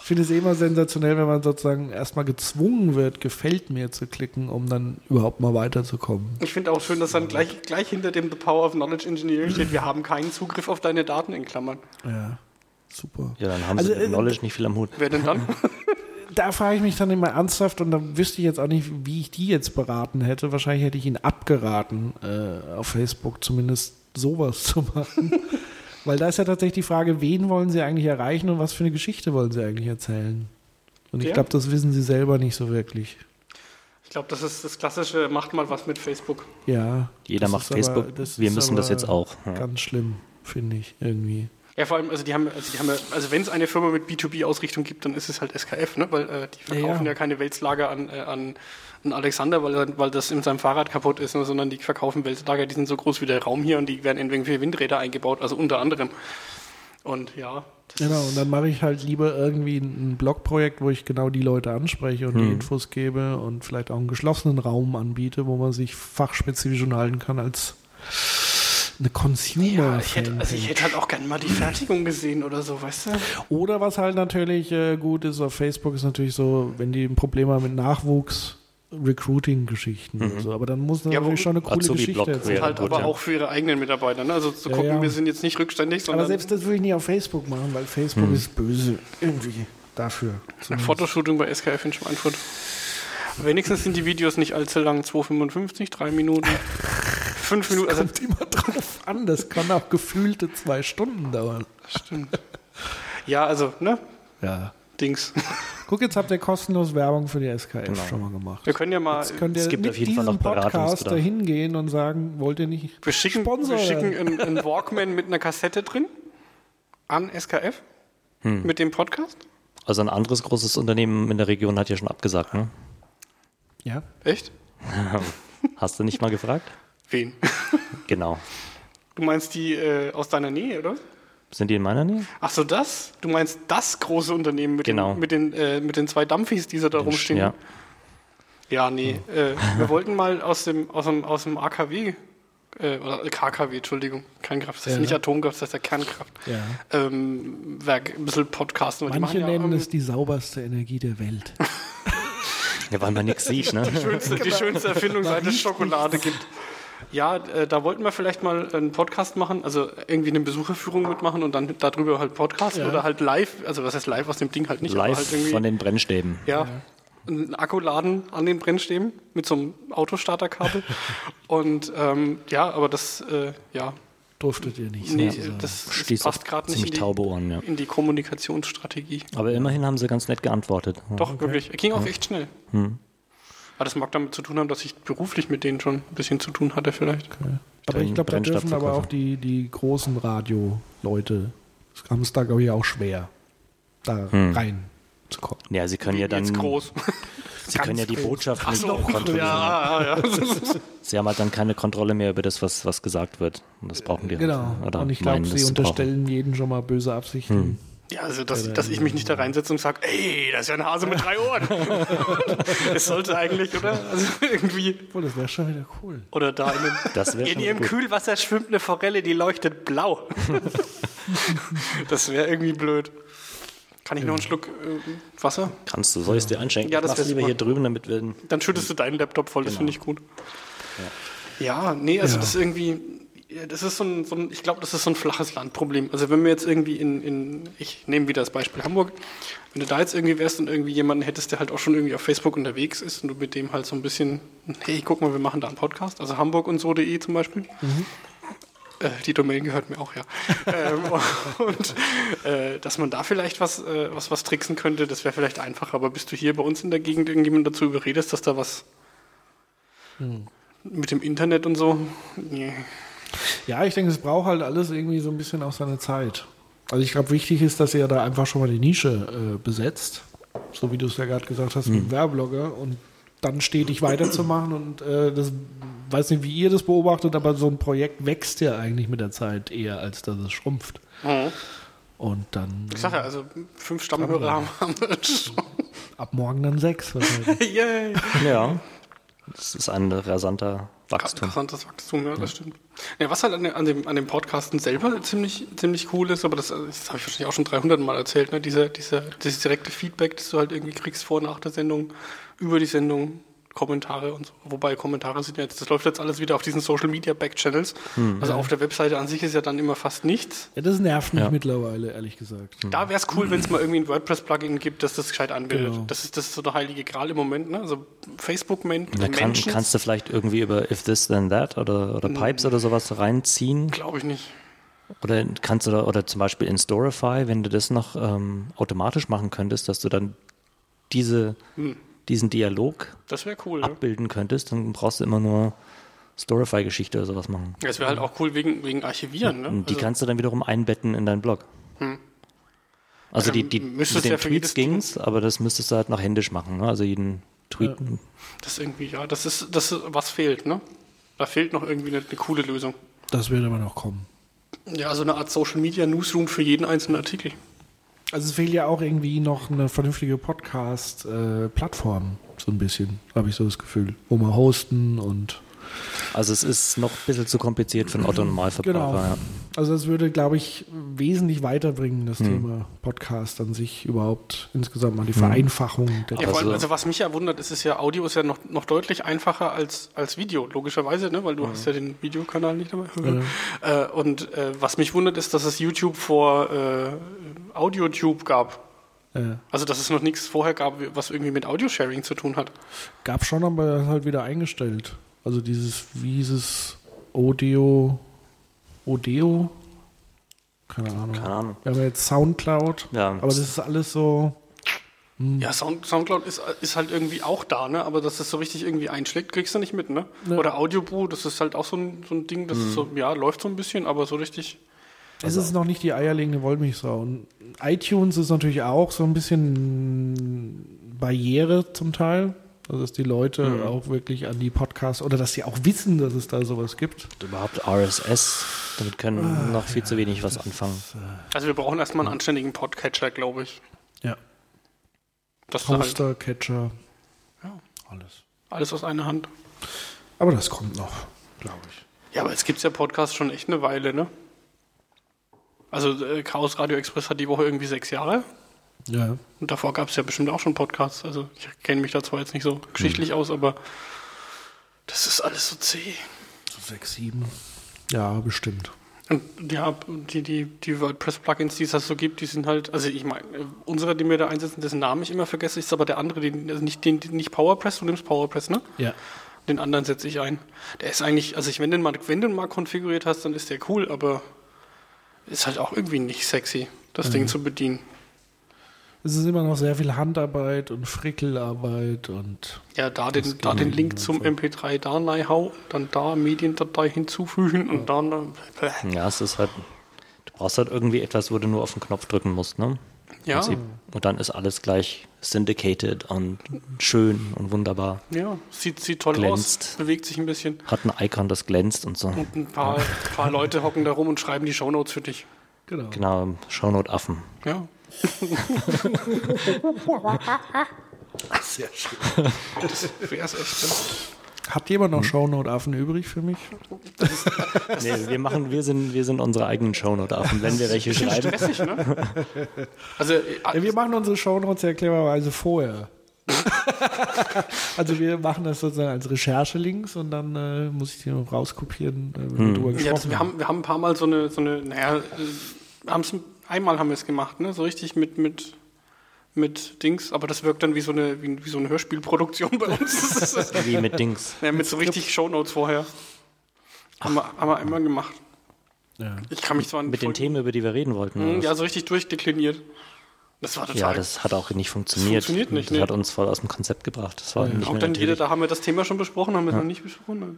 Ich finde es eh immer sensationell, wenn man sozusagen erstmal gezwungen wird, gefällt mir zu klicken, um dann überhaupt mal weiterzukommen. Ich finde auch schön, dass dann gleich, gleich hinter dem The Power of Knowledge Engineering steht, wir haben keinen Zugriff auf deine Daten in Klammern. Ja, super. ja, dann haben Also, sie mit äh, Knowledge nicht viel am Hut. Wer denn dann? Da frage ich mich dann immer ernsthaft und da wüsste ich jetzt auch nicht, wie ich die jetzt beraten hätte. Wahrscheinlich hätte ich ihn abgeraten, äh, auf Facebook zumindest sowas zu machen. Weil da ist ja tatsächlich die Frage, wen wollen sie eigentlich erreichen und was für eine Geschichte wollen sie eigentlich erzählen? Und ich Ja. glaube, das wissen sie selber nicht so wirklich. Ich glaube, das ist das klassische, macht mal was mit Facebook. Ja. Jeder macht aber- Facebook. das Wir müssen das aber jetzt auch. Ja. Ganz schlimm, finde ich irgendwie. Ja, vor allem, also die haben, also die haben, ja- also wenn es eine Firma mit B2B-Ausrichtung gibt, dann ist es halt SKF, ne? Weil äh, die verkaufen Ja, ja, ja. keine Weltslager an, äh, an, an Alexander, weil, weil das in seinem Fahrrad kaputt ist, ne? sondern die verkaufen Weltslager, die sind so groß wie der Raum hier und die werden in irgendwelche Windräder eingebaut, also unter anderem. Und ja, das Genau, und dann mache ich halt lieber irgendwie ein Blogprojekt, wo ich genau die Leute anspreche und die Hm. Infos gebe und vielleicht auch einen geschlossenen Raum anbiete, wo man sich fachspezifisch unterhalten kann als eine consumer ja, ich hätte, also ich hätte halt auch gerne mal die Fertigung gesehen oder so, weißt du? Oder was halt natürlich äh, gut ist auf Facebook, ist natürlich so, wenn die ein Problem haben mit Nachwuchs, Recruiting-Geschichten oder so. Aber dann muss Ja, natürlich wo- schon eine coole Geschichte erzählen. halt gut, aber ja. auch für ihre eigenen Mitarbeiter, ne? Also zu Ja, gucken, ja. wir sind jetzt nicht rückständig, sondern Aber selbst das würde ich nicht auf Facebook machen, weil Facebook Hm. ist böse irgendwie dafür. Fotoshooting bei SKF in Schweinfurt. Wenigstens sind die Videos nicht allzu lang, 2,55, 3 Minuten, 5 Minuten. Also, Kommt immer drauf an, das kann auch gefühlte zwei Stunden dauern. stimmt. Ja, also, ne? Ja. Dings. Guck, jetzt habt ihr kostenlos Werbung für die SKF Genau. schon mal gemacht. Wir können ja mal. Jetzt könnt ihr Es gibt mit auf jeden Fall diesem noch Podcast Beratungsbedarf. dahin gehen und sagen, wollt ihr nicht Wir schicken, Sponsor wir schicken einen, einen Walkman mit einer Kassette drin an SKF Hm. mit dem Podcast. Also ein anderes großes Unternehmen in der Region hat ja schon abgesagt, ne? Ja. Echt? Hast du nicht mal gefragt? Wen? Genau. Du meinst die äh, aus deiner Nähe, oder? Sind die in meiner Nähe? Ach so, das? Du meinst das große Unternehmen mit, Genau. den, mit, den, äh, mit den zwei Dampfis, die so da rumstehen? Ja. Ja, nee. Äh, wir wollten mal aus dem, aus dem, aus dem AKW, äh, oder KKW, Entschuldigung, Kernkraft, das ist Ja. nicht Atomkraft, das ist der Kernkraft. ja. Ähm, Werk, ein bisschen podcasten. Manche machen ja nennen irgendwie es die sauberste Energie der Welt. Ja, weil man nichts sieht, ne? die schönste, die schönste Erfindung, seit es Schokolade gibt. Ja, äh, da wollten wir vielleicht mal einen Podcast machen, also irgendwie eine Besucherführung mitmachen und dann darüber halt podcasten Ja. oder halt live, also was heißt live aus dem Ding halt nicht, aber Live halt irgendwie. von den Brennstäben. Ja. Einen Akku laden an den Brennstäben mit so einem Autostarterkabel. Und ähm, ja, aber das, äh, ja, Durftet ihr nicht. nee, sozusagen. das, das passt gerade nicht in die, taube Ohren, ja. in die Kommunikationsstrategie. Aber immerhin haben sie ganz nett geantwortet. Doch, wirklich. Er ging auch echt schnell. Hm. Aber das mag damit zu tun haben, dass ich beruflich mit denen schon ein bisschen zu tun hatte, vielleicht. aber ich glaube, da dürfen aber auch die, die großen Radio-Leute, haben es da, glaube ich, auch schwer, da Hm. reinzukommen. Ja, sie können ja dann, Jetzt groß. sie können ja die groß. Botschaft nicht so, kontrollieren. ja, ja, ja. Sie haben halt dann keine Kontrolle mehr über das, was, was gesagt wird. Und das brauchen die Genau. halt. Oder und ich glaube, das sie zu brauchen. unterstellen jeden schon mal böse Absichten. Ja, also dass, dass ich mich nicht da reinsetze und sage, ey, das ist ja ein Hase mit drei Ohren. Es sollte eigentlich, oder? Also irgendwie. Obwohl, das wäre schon wieder cool. Oder da in, Das wäre in ihrem gut. Kühlwasser schwimmt eine Forelle, die leuchtet blau. das wäre irgendwie blöd. Kann ich noch einen Schluck äh, Wasser? Kannst du, soll ich es dir einschenken? Ja, das Mach's wär lieber super. hier drüben, damit wir Dann schüttest du deinen Laptop voll, das Genau. finde ich gut. Ja, nee, also Ja. das ist irgendwie, ja, das ist so ein, so ein ich glaube, das ist so ein flaches Landproblem. Also wenn wir jetzt irgendwie in, in, ich nehme wieder das Beispiel Hamburg, wenn du da jetzt irgendwie wärst und irgendwie jemanden hättest, der halt auch schon irgendwie auf Facebook unterwegs ist und du mit dem halt so ein bisschen, hey, guck mal, wir machen da einen Podcast, also Hamburg und so.de zum Beispiel. Äh, die Domain gehört mir auch, ja. ähm, und äh, dass man da vielleicht was, äh, was, was tricksen könnte, das wäre vielleicht einfacher. Aber bist du hier bei uns in der Gegend irgendjemand dazu überredest, dass da was mit dem Internet und so? Nee. Ja, ich denke, es braucht halt alles irgendwie so ein bisschen auch seine Zeit. Also ich glaube, wichtig ist, dass ihr da einfach schon mal die Nische äh, besetzt. So wie du es ja gerade gesagt hast, mit dem Werbeblogger und dann stetig weiterzumachen. Und äh, das weiß nicht, wie ihr das beobachtet, aber so ein Projekt wächst ja eigentlich mit der Zeit eher, als dass es schrumpft. Und dann Ich sag ja, also fünf Stammhörer haben wir schon. ab morgen dann sechs. wahrscheinlich. Yay. Ja. Das ist ein rasanter Wachstum. Interessantes Wachstum, ja, das stimmt. Ja, was halt an, dem- an, dem, Podcasten selber ziemlich, ziemlich cool ist, aber das, das habe ich wahrscheinlich auch schon 300 Mal erzählt, ne? Dieser, dieser, dieses direkte Feedback, das du halt irgendwie kriegst vor, nach der Sendung, über die Sendung, Kommentare und so. Wobei Kommentare sind ja jetzt, das läuft jetzt alles wieder auf diesen Social Media Backchannels. Hm. Also auf der Webseite an sich ist ja dann immer fast nichts. Ja, das nervt mich Ja. mittlerweile, ehrlich gesagt. Da wäre es cool, wenn es mal irgendwie ein WordPress-Plugin gibt, das das gescheit anbildet. Genau. Das, ist, das ist so der heilige Gral im Moment. Ne? Also Facebook men Da kann, kannst du vielleicht irgendwie über If This Then That oder, oder Pipes oder sowas reinziehen. glaube ich nicht. Oder kannst du da, oder zum Beispiel in Storify, wenn du das noch ähm, automatisch machen könntest, dass du dann diese, diesen Dialog Das wäre cool. Ja. abbilden könntest, dann brauchst du immer nur Storify-Geschichte oder sowas machen. Das wäre halt auch cool wegen, wegen Archivieren. Ne? Die Also- kannst du dann wiederum einbetten in deinen Blog. Also Ja, die, die mit den ja Tweets ging's, aber das müsstest du halt noch händisch machen. Ne? Also jeden Tweet. Das ist irgendwie, ja, das ist, das ist, was fehlt, ne? Da fehlt noch irgendwie eine, eine coole Lösung. Das wird aber noch kommen. Ja, also eine Art Social Media Newsroom für jeden einzelnen Artikel. Also es fehlt ja auch irgendwie noch eine vernünftige Podcast-Plattform, so ein bisschen, habe ich so das Gefühl. Wo wir hosten und Also es ist noch ein bisschen zu kompliziert für einen Otto Normalverbraucher. Genau. Ja. Also das würde, glaube ich, wesentlich weiterbringen, Hm. das Thema Podcast an sich überhaupt insgesamt mal die Vereinfachung der Ja, vor allem, Also- also was mich ja wundert, ist es ja, Audio ist ja noch, noch deutlich einfacher als, als Video, logischerweise, ne? weil du hast ja den Videokanal nicht dabei. Äh, und äh, was mich wundert, ist, dass es YouTube vor äh, AudioTube gab. Also dass es noch nichts vorher gab, was irgendwie mit Audio-Sharing zu tun hat. gab schon, aber halt wieder eingestellt. Also dieses, wie hieß es, Audio, Odeo? Keine Ahnung. Keine Ahnung. Wir haben jetzt Soundcloud, Ja. aber das ist alles so, Ja, Sound, Soundcloud ist, ist halt irgendwie auch da, ne? aber dass das so richtig irgendwie einschlägt, kriegst du nicht mit. Ne? Ja. Oder Audioboo, das ist halt auch so ein, so ein Ding, das ist so, ja, läuft so ein bisschen, aber so richtig. es ist noch nicht die eierlegende Wollmilchsau. Und iTunes ist natürlich auch so ein bisschen Barriere zum Teil. Also dass die Leute auch wirklich an die Podcasts oder dass sie auch wissen, dass es da sowas gibt. Und überhaupt RSS, damit können noch viel zu wenig was anfangen. Also wir brauchen erstmal einen anständigen Podcatcher, glaube ich. Ja. Das ist halt Poster, Catcher, Ja. alles. alles aus einer Hand. Aber das kommt noch, glaube ich. Ja, aber jetzt gibt es ja Podcasts schon echt eine Weile, ne? Also äh, Chaos Radio Express hat die Woche irgendwie sechs Jahre. Ja. Und davor gab es ja bestimmt auch schon Podcasts. Also ich kenne mich da zwar jetzt nicht so geschichtlich aus, aber das ist alles so zäh. So sechs, sieben. Ja, bestimmt. Und ja, die, die, die WordPress-Plugins, die es halt so gibt, die sind halt, also ich meine, unsere, die wir da einsetzen, dessen Namen ich immer vergesse, ist aber der andere, den, also nicht, den, nicht PowerPress, du nimmst PowerPress, ne? Ja. Den anderen setze ich ein. Der ist eigentlich, also ich, wenn du den mal, wenn du den mal konfiguriert hast, dann ist der cool, aber ist halt auch irgendwie nicht sexy, das Ding zu bedienen. Es ist immer noch sehr viel Handarbeit und Frickelarbeit und Ja, da den, da den Link zum MP3 da reinhau, dann da Mediendatei hinzufügen und dann. Äh, Ja, es ist halt, du brauchst halt irgendwie etwas, wo du nur auf den Knopf drücken musst, ne? ja, Prinzip. Und dann ist alles gleich syndicated und schön und wunderbar. ja, sieht, sieht toll Glänzt. aus, bewegt sich ein bisschen. Hat ein Icon, das glänzt und so. Und ein paar, paar Leute hocken da rum und schreiben die Shownotes für dich. genau. Genau, Shownote-Affen. Ja. Sehr schön. Das wär's echt. Ne? Hat jemand noch Shownote-Affen übrig für mich? Nee, wir machen, wir sind, wir sind unsere eigenen Shownote-Affen, wenn wir welche schreiben. Stressig, ne? Also, äh, Ja, wir machen unsere Shownotes ja clevererweise vorher. also wir machen das sozusagen als Recherche-Links und dann äh, muss ich die noch rauskopieren, äh, wenn wir drüber ja, das, wir, haben, wir haben ein paar Mal so eine, so eine naja, äh, haben's, einmal haben wir es gemacht, ne? So richtig mit, mit, mit Dings, aber das wirkt dann wie so eine, wie, wie so eine Hörspielproduktion bei uns. Wie mit Dings. ja, mit so richtig Shownotes vorher. Haben wir, haben wir einmal gemacht. Ja. Ich kann mich zwar an Mit den Themen, über die wir reden wollten. Mhm, was? Ja, so richtig durchdekliniert. Das war total. Ja, das hat auch nicht funktioniert. funktioniert nicht, Das nee. hat uns voll aus dem Konzept gebracht. Das war nicht auch dann jeder, da haben wir das Thema schon besprochen, haben wir es noch nicht besprochen.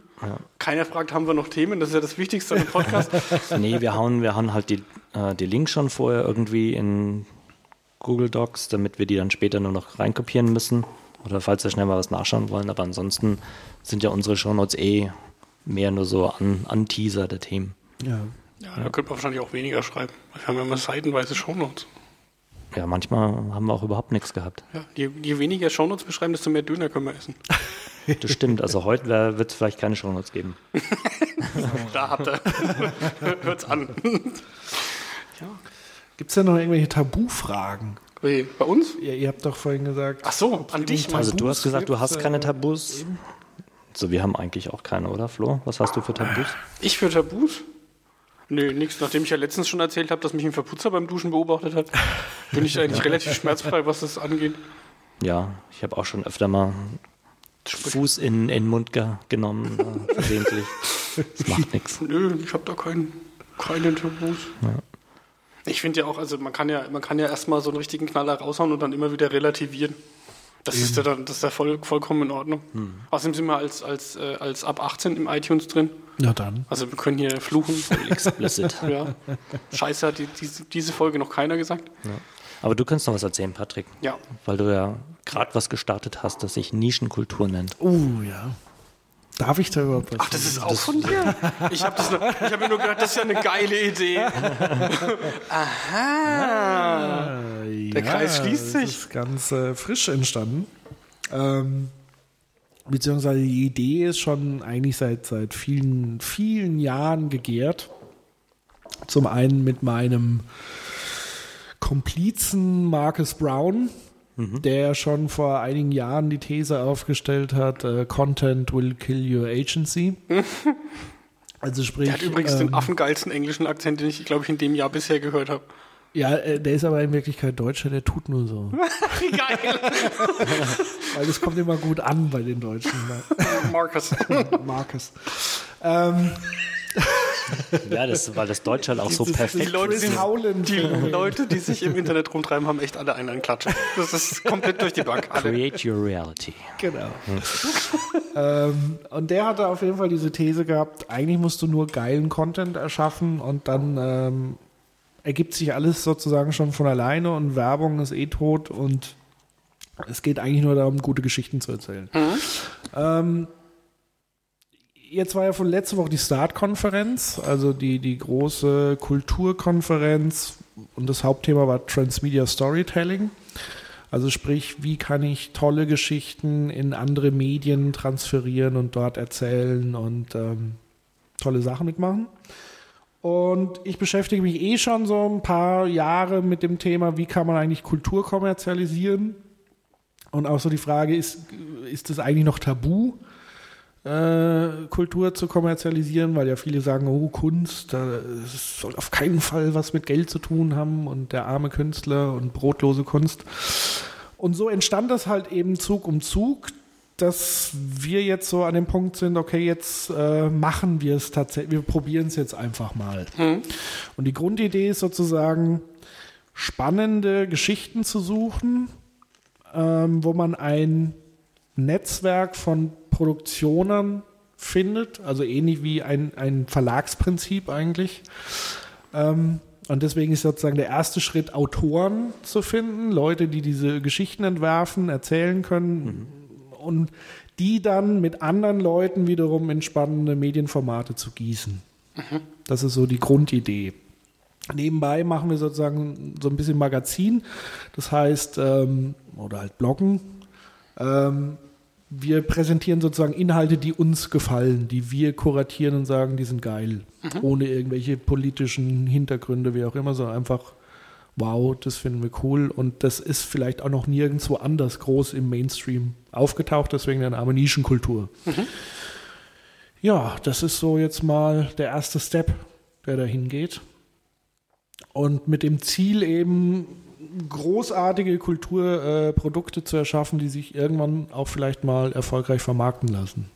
Keiner fragt, haben wir noch Themen? Das ist ja das Wichtigste im Podcast. Nee, wir hauen, wir hauen halt die, äh, die Links schon vorher irgendwie in Google Docs, damit wir die dann später nur noch reinkopieren müssen. Oder falls wir schnell mal was nachschauen wollen. Aber ansonsten sind ja unsere Shownotes eh mehr nur so an, an Teaser der Themen. Ja. ja, da könnte man wahrscheinlich auch weniger schreiben. Wir haben ja immer seitenweise Shownotes. Ja, manchmal haben wir auch überhaupt nichts gehabt. Ja, je, je weniger Shownotes beschreiben, desto mehr Döner können wir essen. Das stimmt. Also heute wird es vielleicht keine Shownotes geben. Da habt ihr. Hört's an. Gibt es denn noch irgendwelche Tabufragen? Bei, bei uns? Ja, ihr habt doch vorhin gesagt. Ach so, an dich. Also du hast gesagt, du hast keine Tabus. So, wir haben eigentlich auch keine, oder Flo? Was hast du für Tabus? Ich für Tabus? Nö, nichts. Nachdem ich ja letztens schon erzählt habe, dass mich ein Verputzer beim Duschen beobachtet hat, bin ich eigentlich relativ schmerzfrei, was das angeht. Ja, ich habe auch schon öfter mal Fuß in, in den Mund ge genommen, äh, versehentlich. Das macht nichts. Nö, ich habe da keinen keine Tabus. Ich finde ja auch, also man kann ja, man kann ja erstmal so einen richtigen Knaller raushauen und dann immer wieder relativieren. Das ist ja dann, das ist ja voll, vollkommen in Ordnung. Außerdem sind wir als, als, äh, als ab 18 im iTunes drin. Na dann. Also wir können hier fluchen. Explicit. ja. Scheiße, hat die, diese, diese Folge noch keiner gesagt. Aber du kannst noch was erzählen, Patrick. Ja. Weil du ja gerade was gestartet hast, das sich Nischenkultur nennt. Oh ja. Darf ich da überhaupt was Ach, das ist auch von dir. Ich habe hab mir nur gedacht, das ist ja eine geile Idee. Aha. Der Kreis schließt Das sich. ist ganz äh, frisch entstanden. Ähm, beziehungsweise die Idee ist schon eigentlich seit, seit vielen, vielen Jahren gegärt. Zum einen mit meinem Komplizen Marcus Brown, der schon vor einigen Jahren die These aufgestellt hat, äh, Content will kill your agency. Also sprich, Der hat übrigens ähm, den affengeilsten englischen Akzent, den ich, glaube ich, in dem Jahr bisher gehört habe. ja, äh, der ist aber in Wirklichkeit Deutscher, der tut nur so. Geil. Weil das kommt immer gut an bei den Deutschen. Ne? Marcus. Marcus. Ähm, Ja, das, weil das Deutsch halt auch so perfekt Die Leute, Chris die, die. Leute, die sich im Internet rumtreiben, haben echt alle einen an Klatsche. Das ist komplett durch die Bank. Alle. Create your reality. Genau. ähm, und der hatte auf jeden Fall diese These gehabt, eigentlich musst du nur geilen Content erschaffen und dann ähm, ergibt sich alles sozusagen schon von alleine und Werbung ist eh tot und es geht eigentlich nur darum, gute Geschichten zu erzählen. Ähm, jetzt war ja von letzte Woche die Start-Konferenz, also die, die große Kulturkonferenz und das Hauptthema war Transmedia Storytelling. Also sprich, wie kann ich tolle Geschichten in andere Medien transferieren und dort erzählen und ähm, tolle Sachen mitmachen. Und ich beschäftige mich eh schon so ein paar Jahre mit dem Thema, wie kann man eigentlich Kultur kommerzialisieren? Und auch so die Frage ist, ist es eigentlich noch tabu, äh, Kultur zu kommerzialisieren, weil ja viele sagen, oh, Kunst, da, es soll auf keinen Fall was mit Geld zu tun haben und der arme Künstler und brotlose Kunst. Und so entstand das halt eben Zug um Zug, dass wir jetzt so an dem Punkt sind, okay, jetzt äh, machen wir es tatsächlich, wir probieren es jetzt einfach mal. Und die Grundidee ist sozusagen, spannende Geschichten zu suchen, ähm, wo man ein Netzwerk von Produktionen findet, also ähnlich wie ein, ein Verlagsprinzip eigentlich. Ähm, und deswegen ist sozusagen der erste Schritt, Autoren zu finden, Leute, die diese Geschichten entwerfen, erzählen können und die dann mit anderen Leuten wiederum in spannende Medienformate zu gießen. Das ist so die Grundidee. Nebenbei machen wir sozusagen so ein bisschen Magazin, das heißt, ähm, oder halt Bloggen. Ähm, wir präsentieren sozusagen Inhalte, die uns gefallen, die wir kuratieren und sagen, die sind geil. Ohne irgendwelche politischen Hintergründe, wie auch immer, sondern einfach, wow, das finden wir cool. Und das ist vielleicht auch noch nirgendwo anders groß im Mainstream aufgetaucht, deswegen der Name Nischenkultur. Ja, das ist so jetzt mal der erste Step, der dahin geht. Und mit dem Ziel eben großartige Kulturprodukte äh, zu erschaffen, die sich irgendwann auch vielleicht mal erfolgreich vermarkten lassen.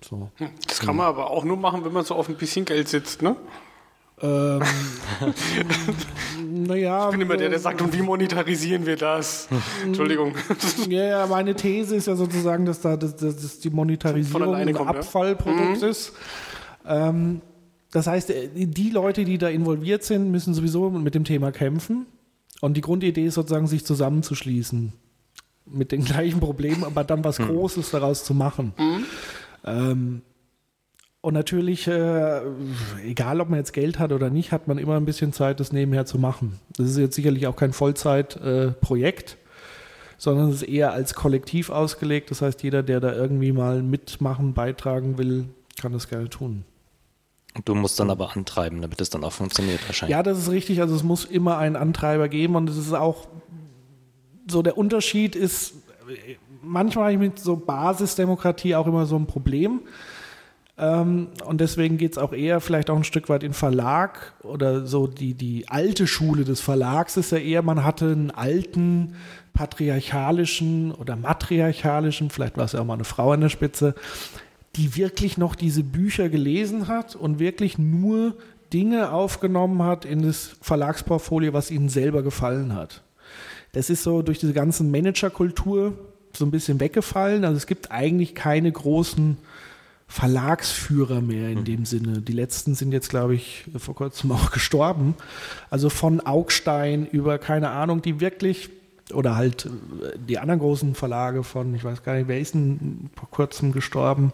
So. Das kann man aber auch nur machen, wenn man so auf ein bisschen Geld sitzt, ne? Ähm, naja. Ich bin immer der, der sagt, und wie monetarisieren wir das? Entschuldigung. Ja, ja, meine These ist ja sozusagen, dass da dass, dass die Monetarisierung ein kommt, ja. Abfallprodukt ist. Ähm, das heißt, äh, die Leute, die da involviert sind, müssen sowieso mit dem Thema kämpfen. Und die Grundidee ist sozusagen, sich zusammenzuschließen mit den gleichen Problemen, aber dann was Großes daraus zu machen. Ähm, und natürlich, äh, egal ob man jetzt Geld hat oder nicht, hat man immer ein bisschen Zeit, das nebenher zu machen. Das ist jetzt sicherlich auch kein Vollzeitprojekt, äh, sondern es ist eher als Kollektiv ausgelegt. Das heißt, jeder, der da irgendwie mal mitmachen, beitragen will, kann das gerne tun. Du musst dann aber antreiben, damit es dann auch funktioniert wahrscheinlich. Ja, das ist richtig. Also es muss immer einen Antreiber geben und es ist auch so der Unterschied ist, manchmal habe ich mit so Basisdemokratie auch immer so ein Problem. Ähm, und deswegen geht es auch eher vielleicht auch ein Stück weit in Verlag oder so die, die alte Schule des Verlags ist ja eher, man hatte einen alten patriarchalischen oder matriarchalischen, vielleicht war es ja auch mal eine Frau an der Spitze, die wirklich noch diese Bücher gelesen hat und wirklich nur Dinge aufgenommen hat in das Verlagsportfolio, was ihnen selber gefallen hat. Das ist so durch diese ganze Managerkultur so ein bisschen weggefallen. Also es gibt eigentlich keine großen Verlagsführer mehr in hm. dem Sinne. Die letzten sind jetzt, glaube ich, vor kurzem auch gestorben. Also von Augstein über, keine Ahnung, die wirklich, oder halt äh, die anderen großen Verlage von, ich weiß gar nicht, wer ist denn vor kurzem gestorben?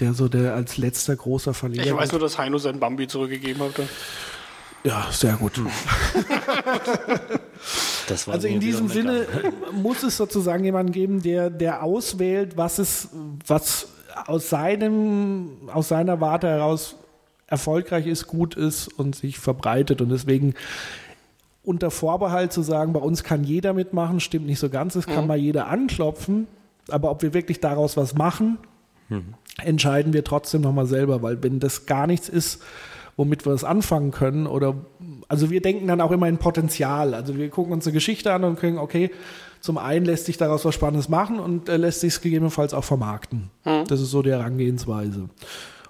Der so der als letzter großer Verleger. Ich weiß nur, dass Heino sein Bambi zurückgegeben hat. Ja, sehr gut. also in diesem Sinne äh, muss es sozusagen jemanden geben, der, der auswählt, was es, was aus seinem, aus seiner Warte heraus erfolgreich ist, gut ist und sich verbreitet. Und deswegen unter Vorbehalt zu sagen, bei uns kann jeder mitmachen, stimmt nicht so ganz. Es kann mhm. mal jeder anklopfen, aber ob wir wirklich daraus was machen, mhm. entscheiden wir trotzdem nochmal selber, weil wenn das gar nichts ist, womit wir das anfangen können oder also wir denken dann auch immer in Potenzial. Also wir gucken uns eine Geschichte an und können, okay, zum einen lässt sich daraus was Spannendes machen und äh, lässt sich es gegebenenfalls auch vermarkten. Mhm. Das ist so die Herangehensweise.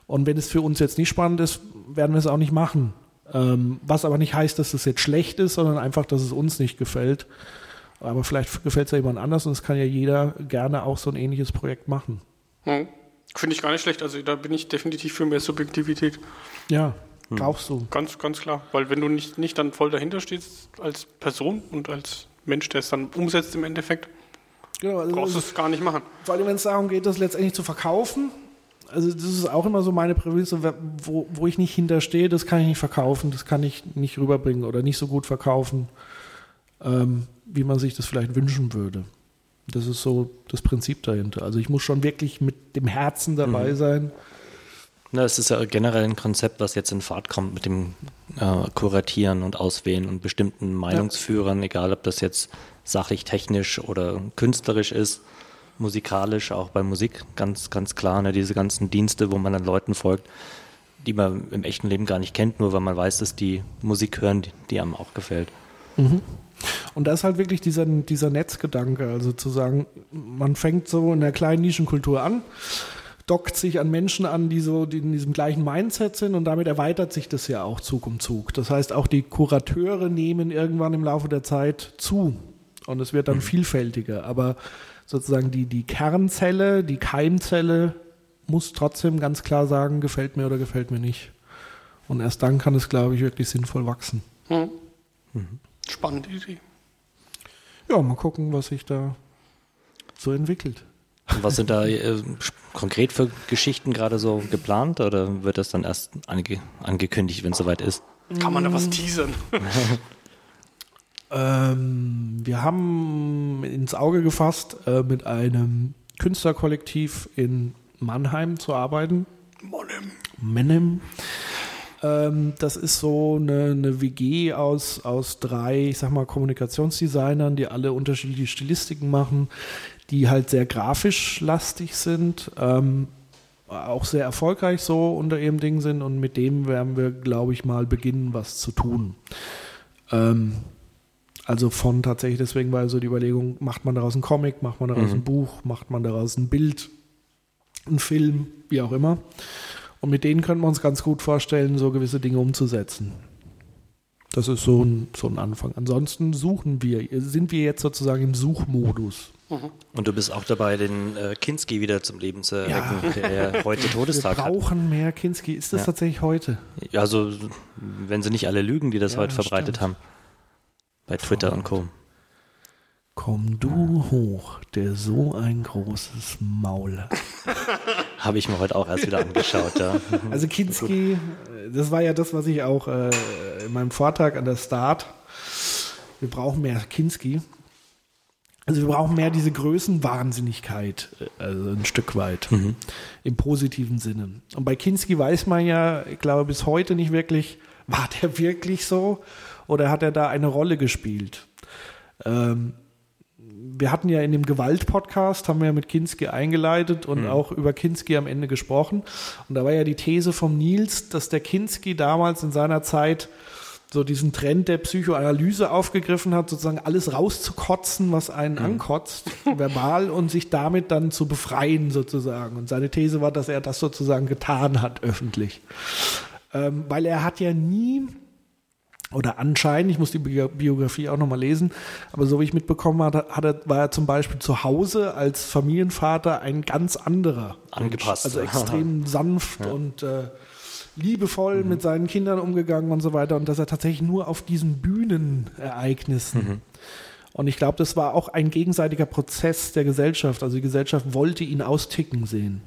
Und wenn es für uns jetzt nicht spannend ist, werden wir es auch nicht machen. Ähm, was aber nicht heißt, dass es jetzt schlecht ist, sondern einfach, dass es uns nicht gefällt. Aber vielleicht gefällt es ja jemand anders und es kann ja jeder gerne auch so ein ähnliches Projekt machen. Mhm. Finde ich gar nicht schlecht. Also da bin ich definitiv für mehr Subjektivität. Ja, brauchst du. Ganz, ganz klar. Weil wenn du nicht, nicht dann voll dahinter stehst als Person und als Mensch, der es dann umsetzt im Endeffekt. Genau, also brauchst du es gar nicht machen. Vor allem, wenn es darum geht, das letztendlich zu verkaufen. Also das ist auch immer so meine Prämisse, wo, wo ich nicht hinterstehe, das kann ich nicht verkaufen, das kann ich nicht rüberbringen oder nicht so gut verkaufen, ähm, wie man sich das vielleicht wünschen würde. Das ist so das Prinzip dahinter. Also ich muss schon wirklich mit dem Herzen dabei mhm. sein. Na, es ist ja generell ein Konzept, was jetzt in Fahrt kommt mit dem äh, Kuratieren und Auswählen und bestimmten Meinungsführern, ja. egal ob das jetzt sachlich, technisch oder künstlerisch ist, musikalisch, auch bei Musik ganz, ganz klar, ne, diese ganzen Dienste, wo man dann Leuten folgt, die man im echten Leben gar nicht kennt, nur weil man weiß, dass die Musik hören, die, die einem auch gefällt. Mhm. Und da ist halt wirklich dieser, dieser Netzgedanke, also zu sagen, man fängt so in der kleinen Nischenkultur an dockt sich an Menschen an, die so die in diesem gleichen Mindset sind und damit erweitert sich das ja auch Zug um Zug. Das heißt, auch die Kurateure nehmen irgendwann im Laufe der Zeit zu und es wird dann mhm. vielfältiger. Aber sozusagen die, die Kernzelle, die Keimzelle muss trotzdem ganz klar sagen, gefällt mir oder gefällt mir nicht. Und erst dann kann es, glaube ich, wirklich sinnvoll wachsen. Mhm. Mhm. Spannende Idee. Ja, mal gucken, was sich da so entwickelt. Und was sind da äh, konkret für Geschichten gerade so geplant oder wird das dann erst ange angekündigt, wenn es soweit ist? Kann man da was teasern? ähm, wir haben ins Auge gefasst, äh, mit einem Künstlerkollektiv in Mannheim zu arbeiten. Mannheim. Mannheim. Ähm, das ist so eine, eine, WG aus, aus drei, ich sag mal, Kommunikationsdesignern, die alle unterschiedliche Stilistiken machen, die halt sehr grafisch lastig sind, ähm, auch sehr erfolgreich so unter ihrem Ding sind und mit dem werden wir, glaube ich, mal beginnen, was zu tun. Ähm, also von tatsächlich, deswegen war so die Überlegung, macht man daraus einen Comic, macht man daraus mhm. ein Buch, macht man daraus ein Bild, einen Film, wie auch immer. Und mit denen können wir uns ganz gut vorstellen, so gewisse Dinge umzusetzen. Das ist so ein, so ein Anfang. Ansonsten suchen wir, sind wir jetzt sozusagen im Suchmodus. Mhm. Und du bist auch dabei, den äh, Kinski wieder zum Leben zu erwecken, ja. der heute Todestag hat. Wir brauchen hat. mehr Kinski. Ist das ja. tatsächlich heute? Ja, also wenn sie nicht alle lügen, die das ja, heute verbreitet stimmt. haben. Bei Twitter und Co. Komm du hoch, der so ein großes Maul hat. Habe ich mir heute auch erst wieder angeschaut, ja. Also Kinski, das war ja das, was ich auch äh, in meinem Vortrag an der Start, wir brauchen mehr Kinski. Also wir brauchen mehr diese Größenwahnsinnigkeit, äh, also ein Stück weit, mhm. im positiven Sinne. Und bei Kinski weiß man ja, ich glaube bis heute nicht wirklich, war der wirklich so oder hat er da eine Rolle gespielt? Ähm, wir hatten ja in dem Gewalt-Podcast, haben wir ja mit Kinski eingeleitet und mhm. auch über Kinski am Ende gesprochen. Und da war ja die These vom Nils, dass der Kinski damals in seiner Zeit so diesen Trend der Psychoanalyse aufgegriffen hat, sozusagen alles rauszukotzen, was einen mhm. ankotzt, verbal, und sich damit dann zu befreien sozusagen. Und seine These war, dass er das sozusagen getan hat öffentlich. Ähm, weil er hat ja nie oder anscheinend, ich muss die Biografie auch nochmal lesen, aber so wie ich mitbekommen habe, hat er, war er zum Beispiel zu Hause als Familienvater ein ganz anderer. Angepasst. Also extrem sanft ja. und äh, liebevoll mhm. mit seinen Kindern umgegangen und so weiter und dass er tatsächlich nur auf diesen Bühnenereignissen mhm. und ich glaube, das war auch ein gegenseitiger Prozess der Gesellschaft. Also die Gesellschaft wollte ihn austicken sehen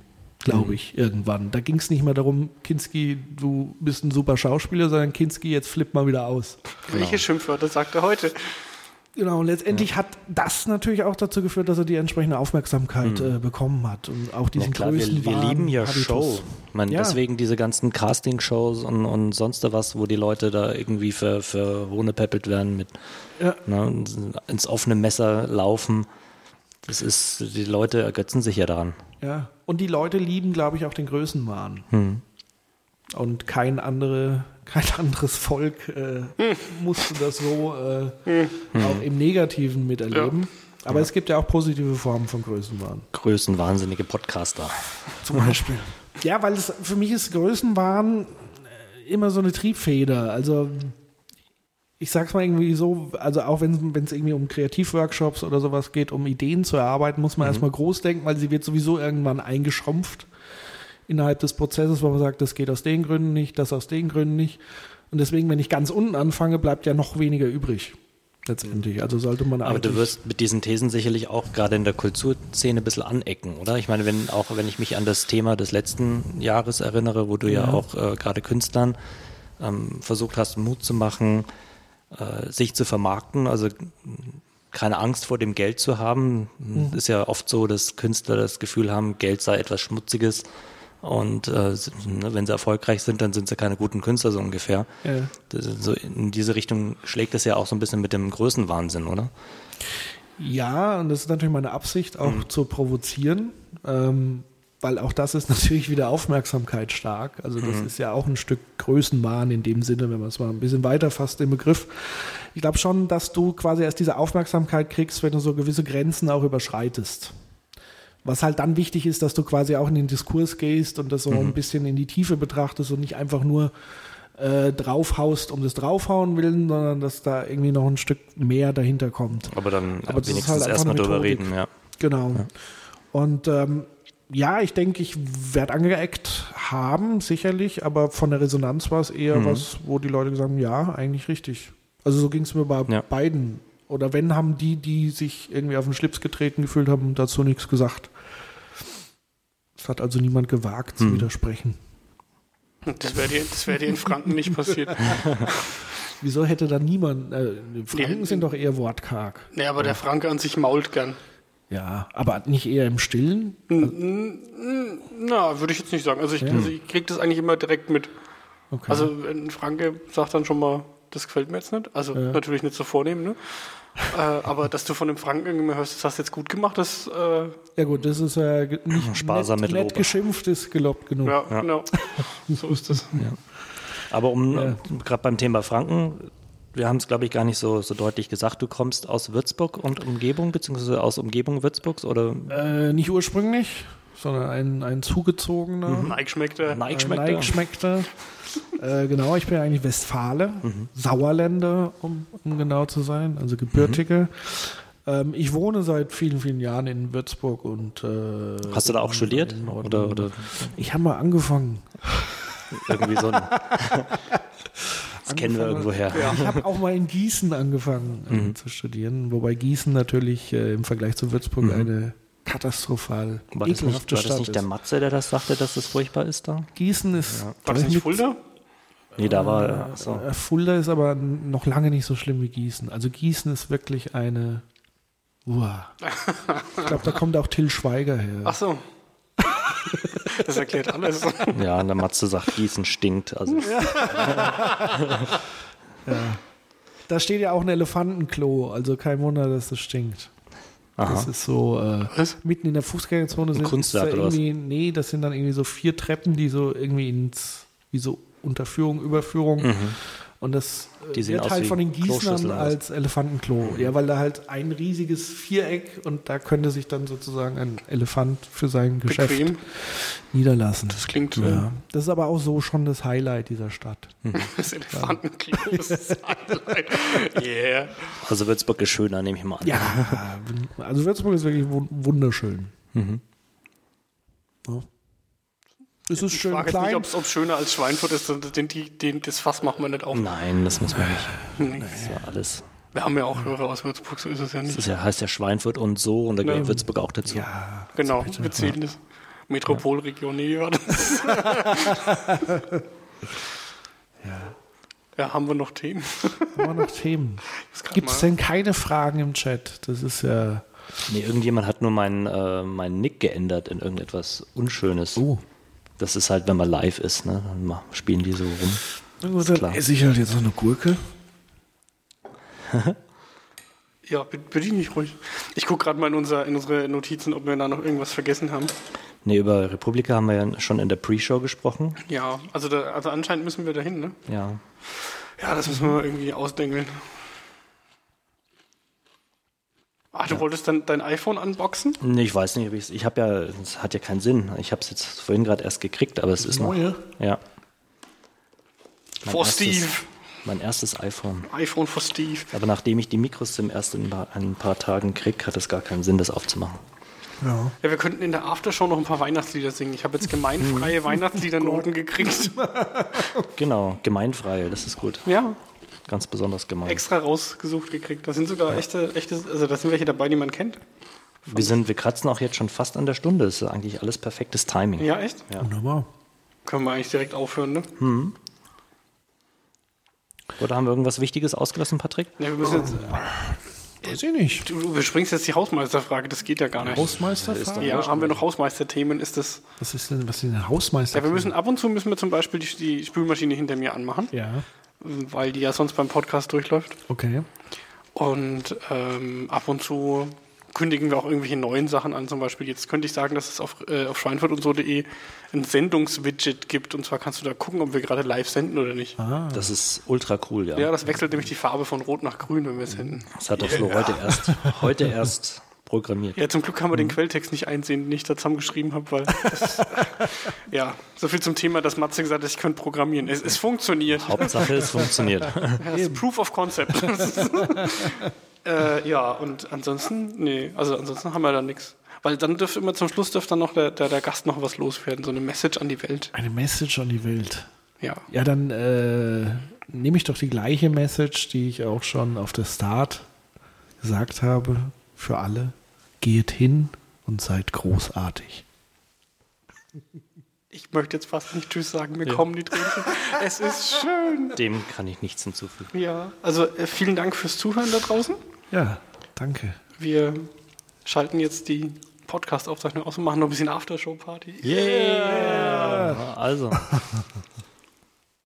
glaube mhm. ich, irgendwann. Da ging es nicht mehr darum, Kinski, du bist ein super Schauspieler, sondern Kinski, jetzt flipp mal wieder aus. Welche genau. Schimpfwörter sagt er heute? Genau, und letztendlich ja. hat das natürlich auch dazu geführt, dass er die entsprechende Aufmerksamkeit mhm. äh, bekommen hat und auch diesen ja, klar, größten Wir, wir lieben ja Habitus. Show. Man, ja. Deswegen diese ganzen Casting-Shows und, und sonst was, wo die Leute da irgendwie für, für Hohnepäppelt werden mit ja. ne, ins offene Messer laufen. Das ist, die Leute ergötzen sich ja daran. Ja, und die Leute lieben, glaube ich, auch den Größenwahn. Hm. Und kein, andere, kein anderes Volk äh, hm. musste das so äh, hm. auch im Negativen miterleben. Ja. Aber ja. es gibt ja auch positive Formen von Größenwahn. Größenwahnsinnige Podcaster. Zum Beispiel. Ja, weil es für mich ist Größenwahn äh, immer so eine Triebfeder. Also ich sag's mal irgendwie so, also auch wenn es irgendwie um Kreativworkshops oder sowas geht, um Ideen zu erarbeiten, muss man mhm. erstmal groß denken, weil sie wird sowieso irgendwann eingeschrumpft innerhalb des Prozesses, wo man sagt, das geht aus den Gründen nicht, das aus den Gründen nicht. Und deswegen, wenn ich ganz unten anfange, bleibt ja noch weniger übrig. Letztendlich. Also sollte man Aber du wirst mit diesen Thesen sicherlich auch gerade in der Kulturszene ein bisschen anecken, oder? Ich meine, wenn auch wenn ich mich an das Thema des letzten Jahres erinnere, wo du ja, ja auch äh, gerade Künstlern ähm, versucht hast, Mut zu machen, äh, sich zu vermarkten, also keine Angst vor dem Geld zu haben. Mhm. Ist ja oft so, dass Künstler das Gefühl haben, Geld sei etwas Schmutziges. Und äh, ne, wenn sie erfolgreich sind, dann sind sie keine guten Künstler, so ungefähr. Ja. so in diese Richtung schlägt es ja auch so ein bisschen mit dem Größenwahnsinn, oder? Ja, und das ist natürlich meine Absicht, auch mhm. zu provozieren. Ähm, weil auch das ist natürlich wieder Aufmerksamkeit stark. Also das mhm. ist ja auch ein Stück Größenwahn in dem Sinne, wenn man es mal ein bisschen weiter fasst, den Begriff. Ich glaube schon, dass du quasi erst diese Aufmerksamkeit kriegst, wenn du so gewisse Grenzen auch überschreitest. Was halt dann wichtig ist, dass du quasi auch in den Diskurs gehst und das so mhm. ein bisschen in die Tiefe betrachtest und nicht einfach nur äh, draufhaust um das draufhauen willen, sondern dass da irgendwie noch ein Stück mehr dahinter kommt. Aber dann Aber wenigstens halt erstmal drüber reden, ja. Genau. Ja. Und ähm, ja, ich denke, ich werde angeeckt haben, sicherlich, aber von der Resonanz war es eher mhm. was, wo die Leute gesagt haben, ja, eigentlich richtig. Also so ging es mir bei ja. beiden. Oder wenn, haben die, die sich irgendwie auf den Schlips getreten gefühlt haben, dazu nichts gesagt. Es hat also niemand gewagt zu mhm. widersprechen. Das wäre dir, wär dir in Franken nicht passiert. Wieso hätte da niemand. Äh, Franken nee, sind doch eher wortkarg. Nee, aber der Franke an sich mault gern. Ja, aber nicht eher im Stillen? Na, würde ich jetzt nicht sagen. Also ich, ja. also ich kriege das eigentlich immer direkt mit. Okay. Also ein Franke sagt dann schon mal, das gefällt mir jetzt nicht. Also ja. natürlich nicht so vornehmen, ne? äh, aber dass du von dem Franken immer hörst, das hast du jetzt gut gemacht, das. Äh ja gut, das ist ja äh, nicht Sparsam nett, mit nett geschimpft, ist gelobt genug. Ja, ja. genau. so ist das. Ja. Aber um gerade beim Thema Franken, wir haben es, glaube ich, gar nicht so, so deutlich gesagt. Du kommst aus Würzburg und Umgebung, beziehungsweise aus Umgebung Würzburgs, oder? Äh, nicht ursprünglich, sondern ein, ein zugezogener. Mhm. Neigeschmeckter. Neigeschmeckter. äh, genau, ich bin eigentlich Westfale, mhm. Sauerländer, um, um, genau zu sein, also Gebürtige. Mhm. Ähm, ich wohne seit vielen, vielen Jahren in Würzburg und. Äh, Hast du da auch studiert? Oder, oder? Ich habe mal angefangen. Irgendwie so ein. Das kennen wir irgendwoher. Ja. Ich habe auch mal in Gießen angefangen äh, mhm. zu studieren, wobei Gießen natürlich äh, im Vergleich zu Würzburg mhm. eine katastrophal war das nicht, war das nicht der Matze, der das sagte, dass das furchtbar ist da? Gießen ist. Ja. War das nicht Fulda? Nee, da war. Äh, so. Fulda ist aber noch lange nicht so schlimm wie Gießen. Also Gießen ist wirklich eine Uah. Ich glaube, da kommt auch Till Schweiger her. Ach so. Das erklärt alles. Ja, und der Matze sagt, Gießen stinkt. Also, Da steht ja auch ein Elefantenklo, also kein Wunder, dass das stinkt. aha. Das ist so äh, mitten in der Fußgängerzone sind Kunstwerk ist da oder was? nee, das sind dann irgendwie so vier Treppen, die so irgendwie ins wie so Unterführung, Überführung und das äh, Mhm. Die sehen wird aus halt von den Gießnern als Elefantenklo. Ja, weil da halt ein riesiges Viereck und da könnte sich dann sozusagen ein Elefant für sein Geschäft Bequem. niederlassen. Das klingt ja. ja. Das ist aber auch so schon das Highlight dieser Stadt. das Elefantenklo. Das ist Highlight. Yeah. also Würzburg ist schöner, nehme ich mal an. Ja, also Würzburg ist wirklich wun- wunderschön. Mhm. Ja. Es ist Ich schön frage jetzt nicht, klein. ob es schöner als Schweinfurt ist. Den, die, den, das Fass machen wir nicht auf. Nein, das muss man nicht. Das ist ja alles. Wir haben ja auch Hörer aus Würzburg, so ist es ja Das nicht. ist ja, heißt ja Schweinfurt und so und da gehört Ja. Würzburg auch dazu. Ja, Genau, wir zählen das. Metropolregion, nee, war das. ja, haben wir noch Themen? haben wir noch Themen. Gibt es denn keine Fragen im Chat? Das ist ja. Nee, irgendjemand hat nur meinen, äh, meinen Nick geändert in irgendetwas Unschönes. Oh. Das ist halt, wenn man live ist, ne? Dann spielen die so rum. Na gut, Ist dann klar. esse ich halt jetzt noch eine Gurke. Ja, be- bediene ich ruhig. Ich gucke gerade mal in, unser, in unsere Notizen, ob wir da noch irgendwas vergessen haben. Nee, über Republika haben wir ja schon in der Pre-Show gesprochen. Ja, also, da, also anscheinend müssen wir dahin, ne? Ja. Ja, das müssen wir mal irgendwie ausdenkeln. Ach, du wolltest dann dein iPhone unboxen? Nee, ich weiß nicht, ob ich's- ich habe ja, es hat ja keinen Sinn. Ich habe es jetzt vorhin gerade erst gekriegt, aber es ist noch. Neue? Ja. Mein For erstes- Steve. Mein erstes iPhone. iPhone for Steve. Aber nachdem ich die Mikros zum ersten in ein paar Tagen krieg, hat es gar keinen Sinn, das aufzumachen. Ja. Ja, wir könnten in der Aftershow noch ein paar Weihnachtslieder singen. Ich habe jetzt gemeinfreie Weihnachtsliedernoten gekriegt. Genau, gemeinfrei, das ist gut. Ja, Ganz besonders gemein. extra rausgesucht gekriegt. Da sind sogar echte, echte, also da sind welche dabei, die man kennt. Wir sind, wir kratzen auch jetzt schon fast an der Stunde. Das ist eigentlich alles perfektes Timing. Ja, echt? Ja. Wunderbar. Können wir eigentlich direkt aufhören, ne? Oder haben wir irgendwas Wichtiges ausgelassen, Patrick? Ja, wir müssen jetzt, Weiß ich nicht. du überspringst jetzt die Hausmeisterfrage, das geht ja gar nicht. Hausmeisterfrage? Ja, haben wir noch Hausmeisterthemen? Ist das. Was ist denn, was ist denn Hausmeister? Ja, wir müssen ab und zu müssen wir zum Beispiel die, die Spülmaschine hinter mir anmachen, Ja, weil die ja sonst beim Podcast durchläuft. okay. Und ähm, ab und zu kündigen wir auch irgendwelche neuen Sachen an. Zum Beispiel jetzt könnte ich sagen, dass es auf, äh, auf schweinfurt und so.de ein Sendungswidget gibt. Und zwar kannst du da gucken, ob wir gerade live senden oder nicht. Ah, Das ist ultra cool, ja. Ja, das wechselt nämlich die Farbe von Rot nach Grün, wenn wir senden. Das hat doch Flo heute erst, heute erst programmiert. Ja, zum Glück haben wir den Quelltext nicht einsehen, den ich da zusammengeschrieben habe, weil das, ja, so viel zum Thema, dass Matze gesagt hat, ich könnte programmieren. Es, es funktioniert. Hauptsache, es funktioniert. Das ist Proof of Concept. äh, ja, und ansonsten, nee, also ansonsten haben wir da nichts. Weil dann dürfte immer zum Schluss dürfte dann noch der, der, der Gast noch was loswerden, so eine Message an die Welt. eine Message an die Welt. Ja. Ja, dann äh, nehme ich doch die gleiche Message, die ich auch schon auf der Start gesagt habe, für alle. Geht hin und seid großartig. Ich möchte jetzt fast nicht Tschüss sagen, mir kommen die Tränen. Es ist schön. Dem kann ich nichts hinzufügen. Ja, also äh, vielen Dank fürs Zuhören da draußen. Ja, danke. Wir schalten jetzt die Podcast-Aufzeichnung aus und machen noch ein bisschen Aftershow-Party. Yeah! Also.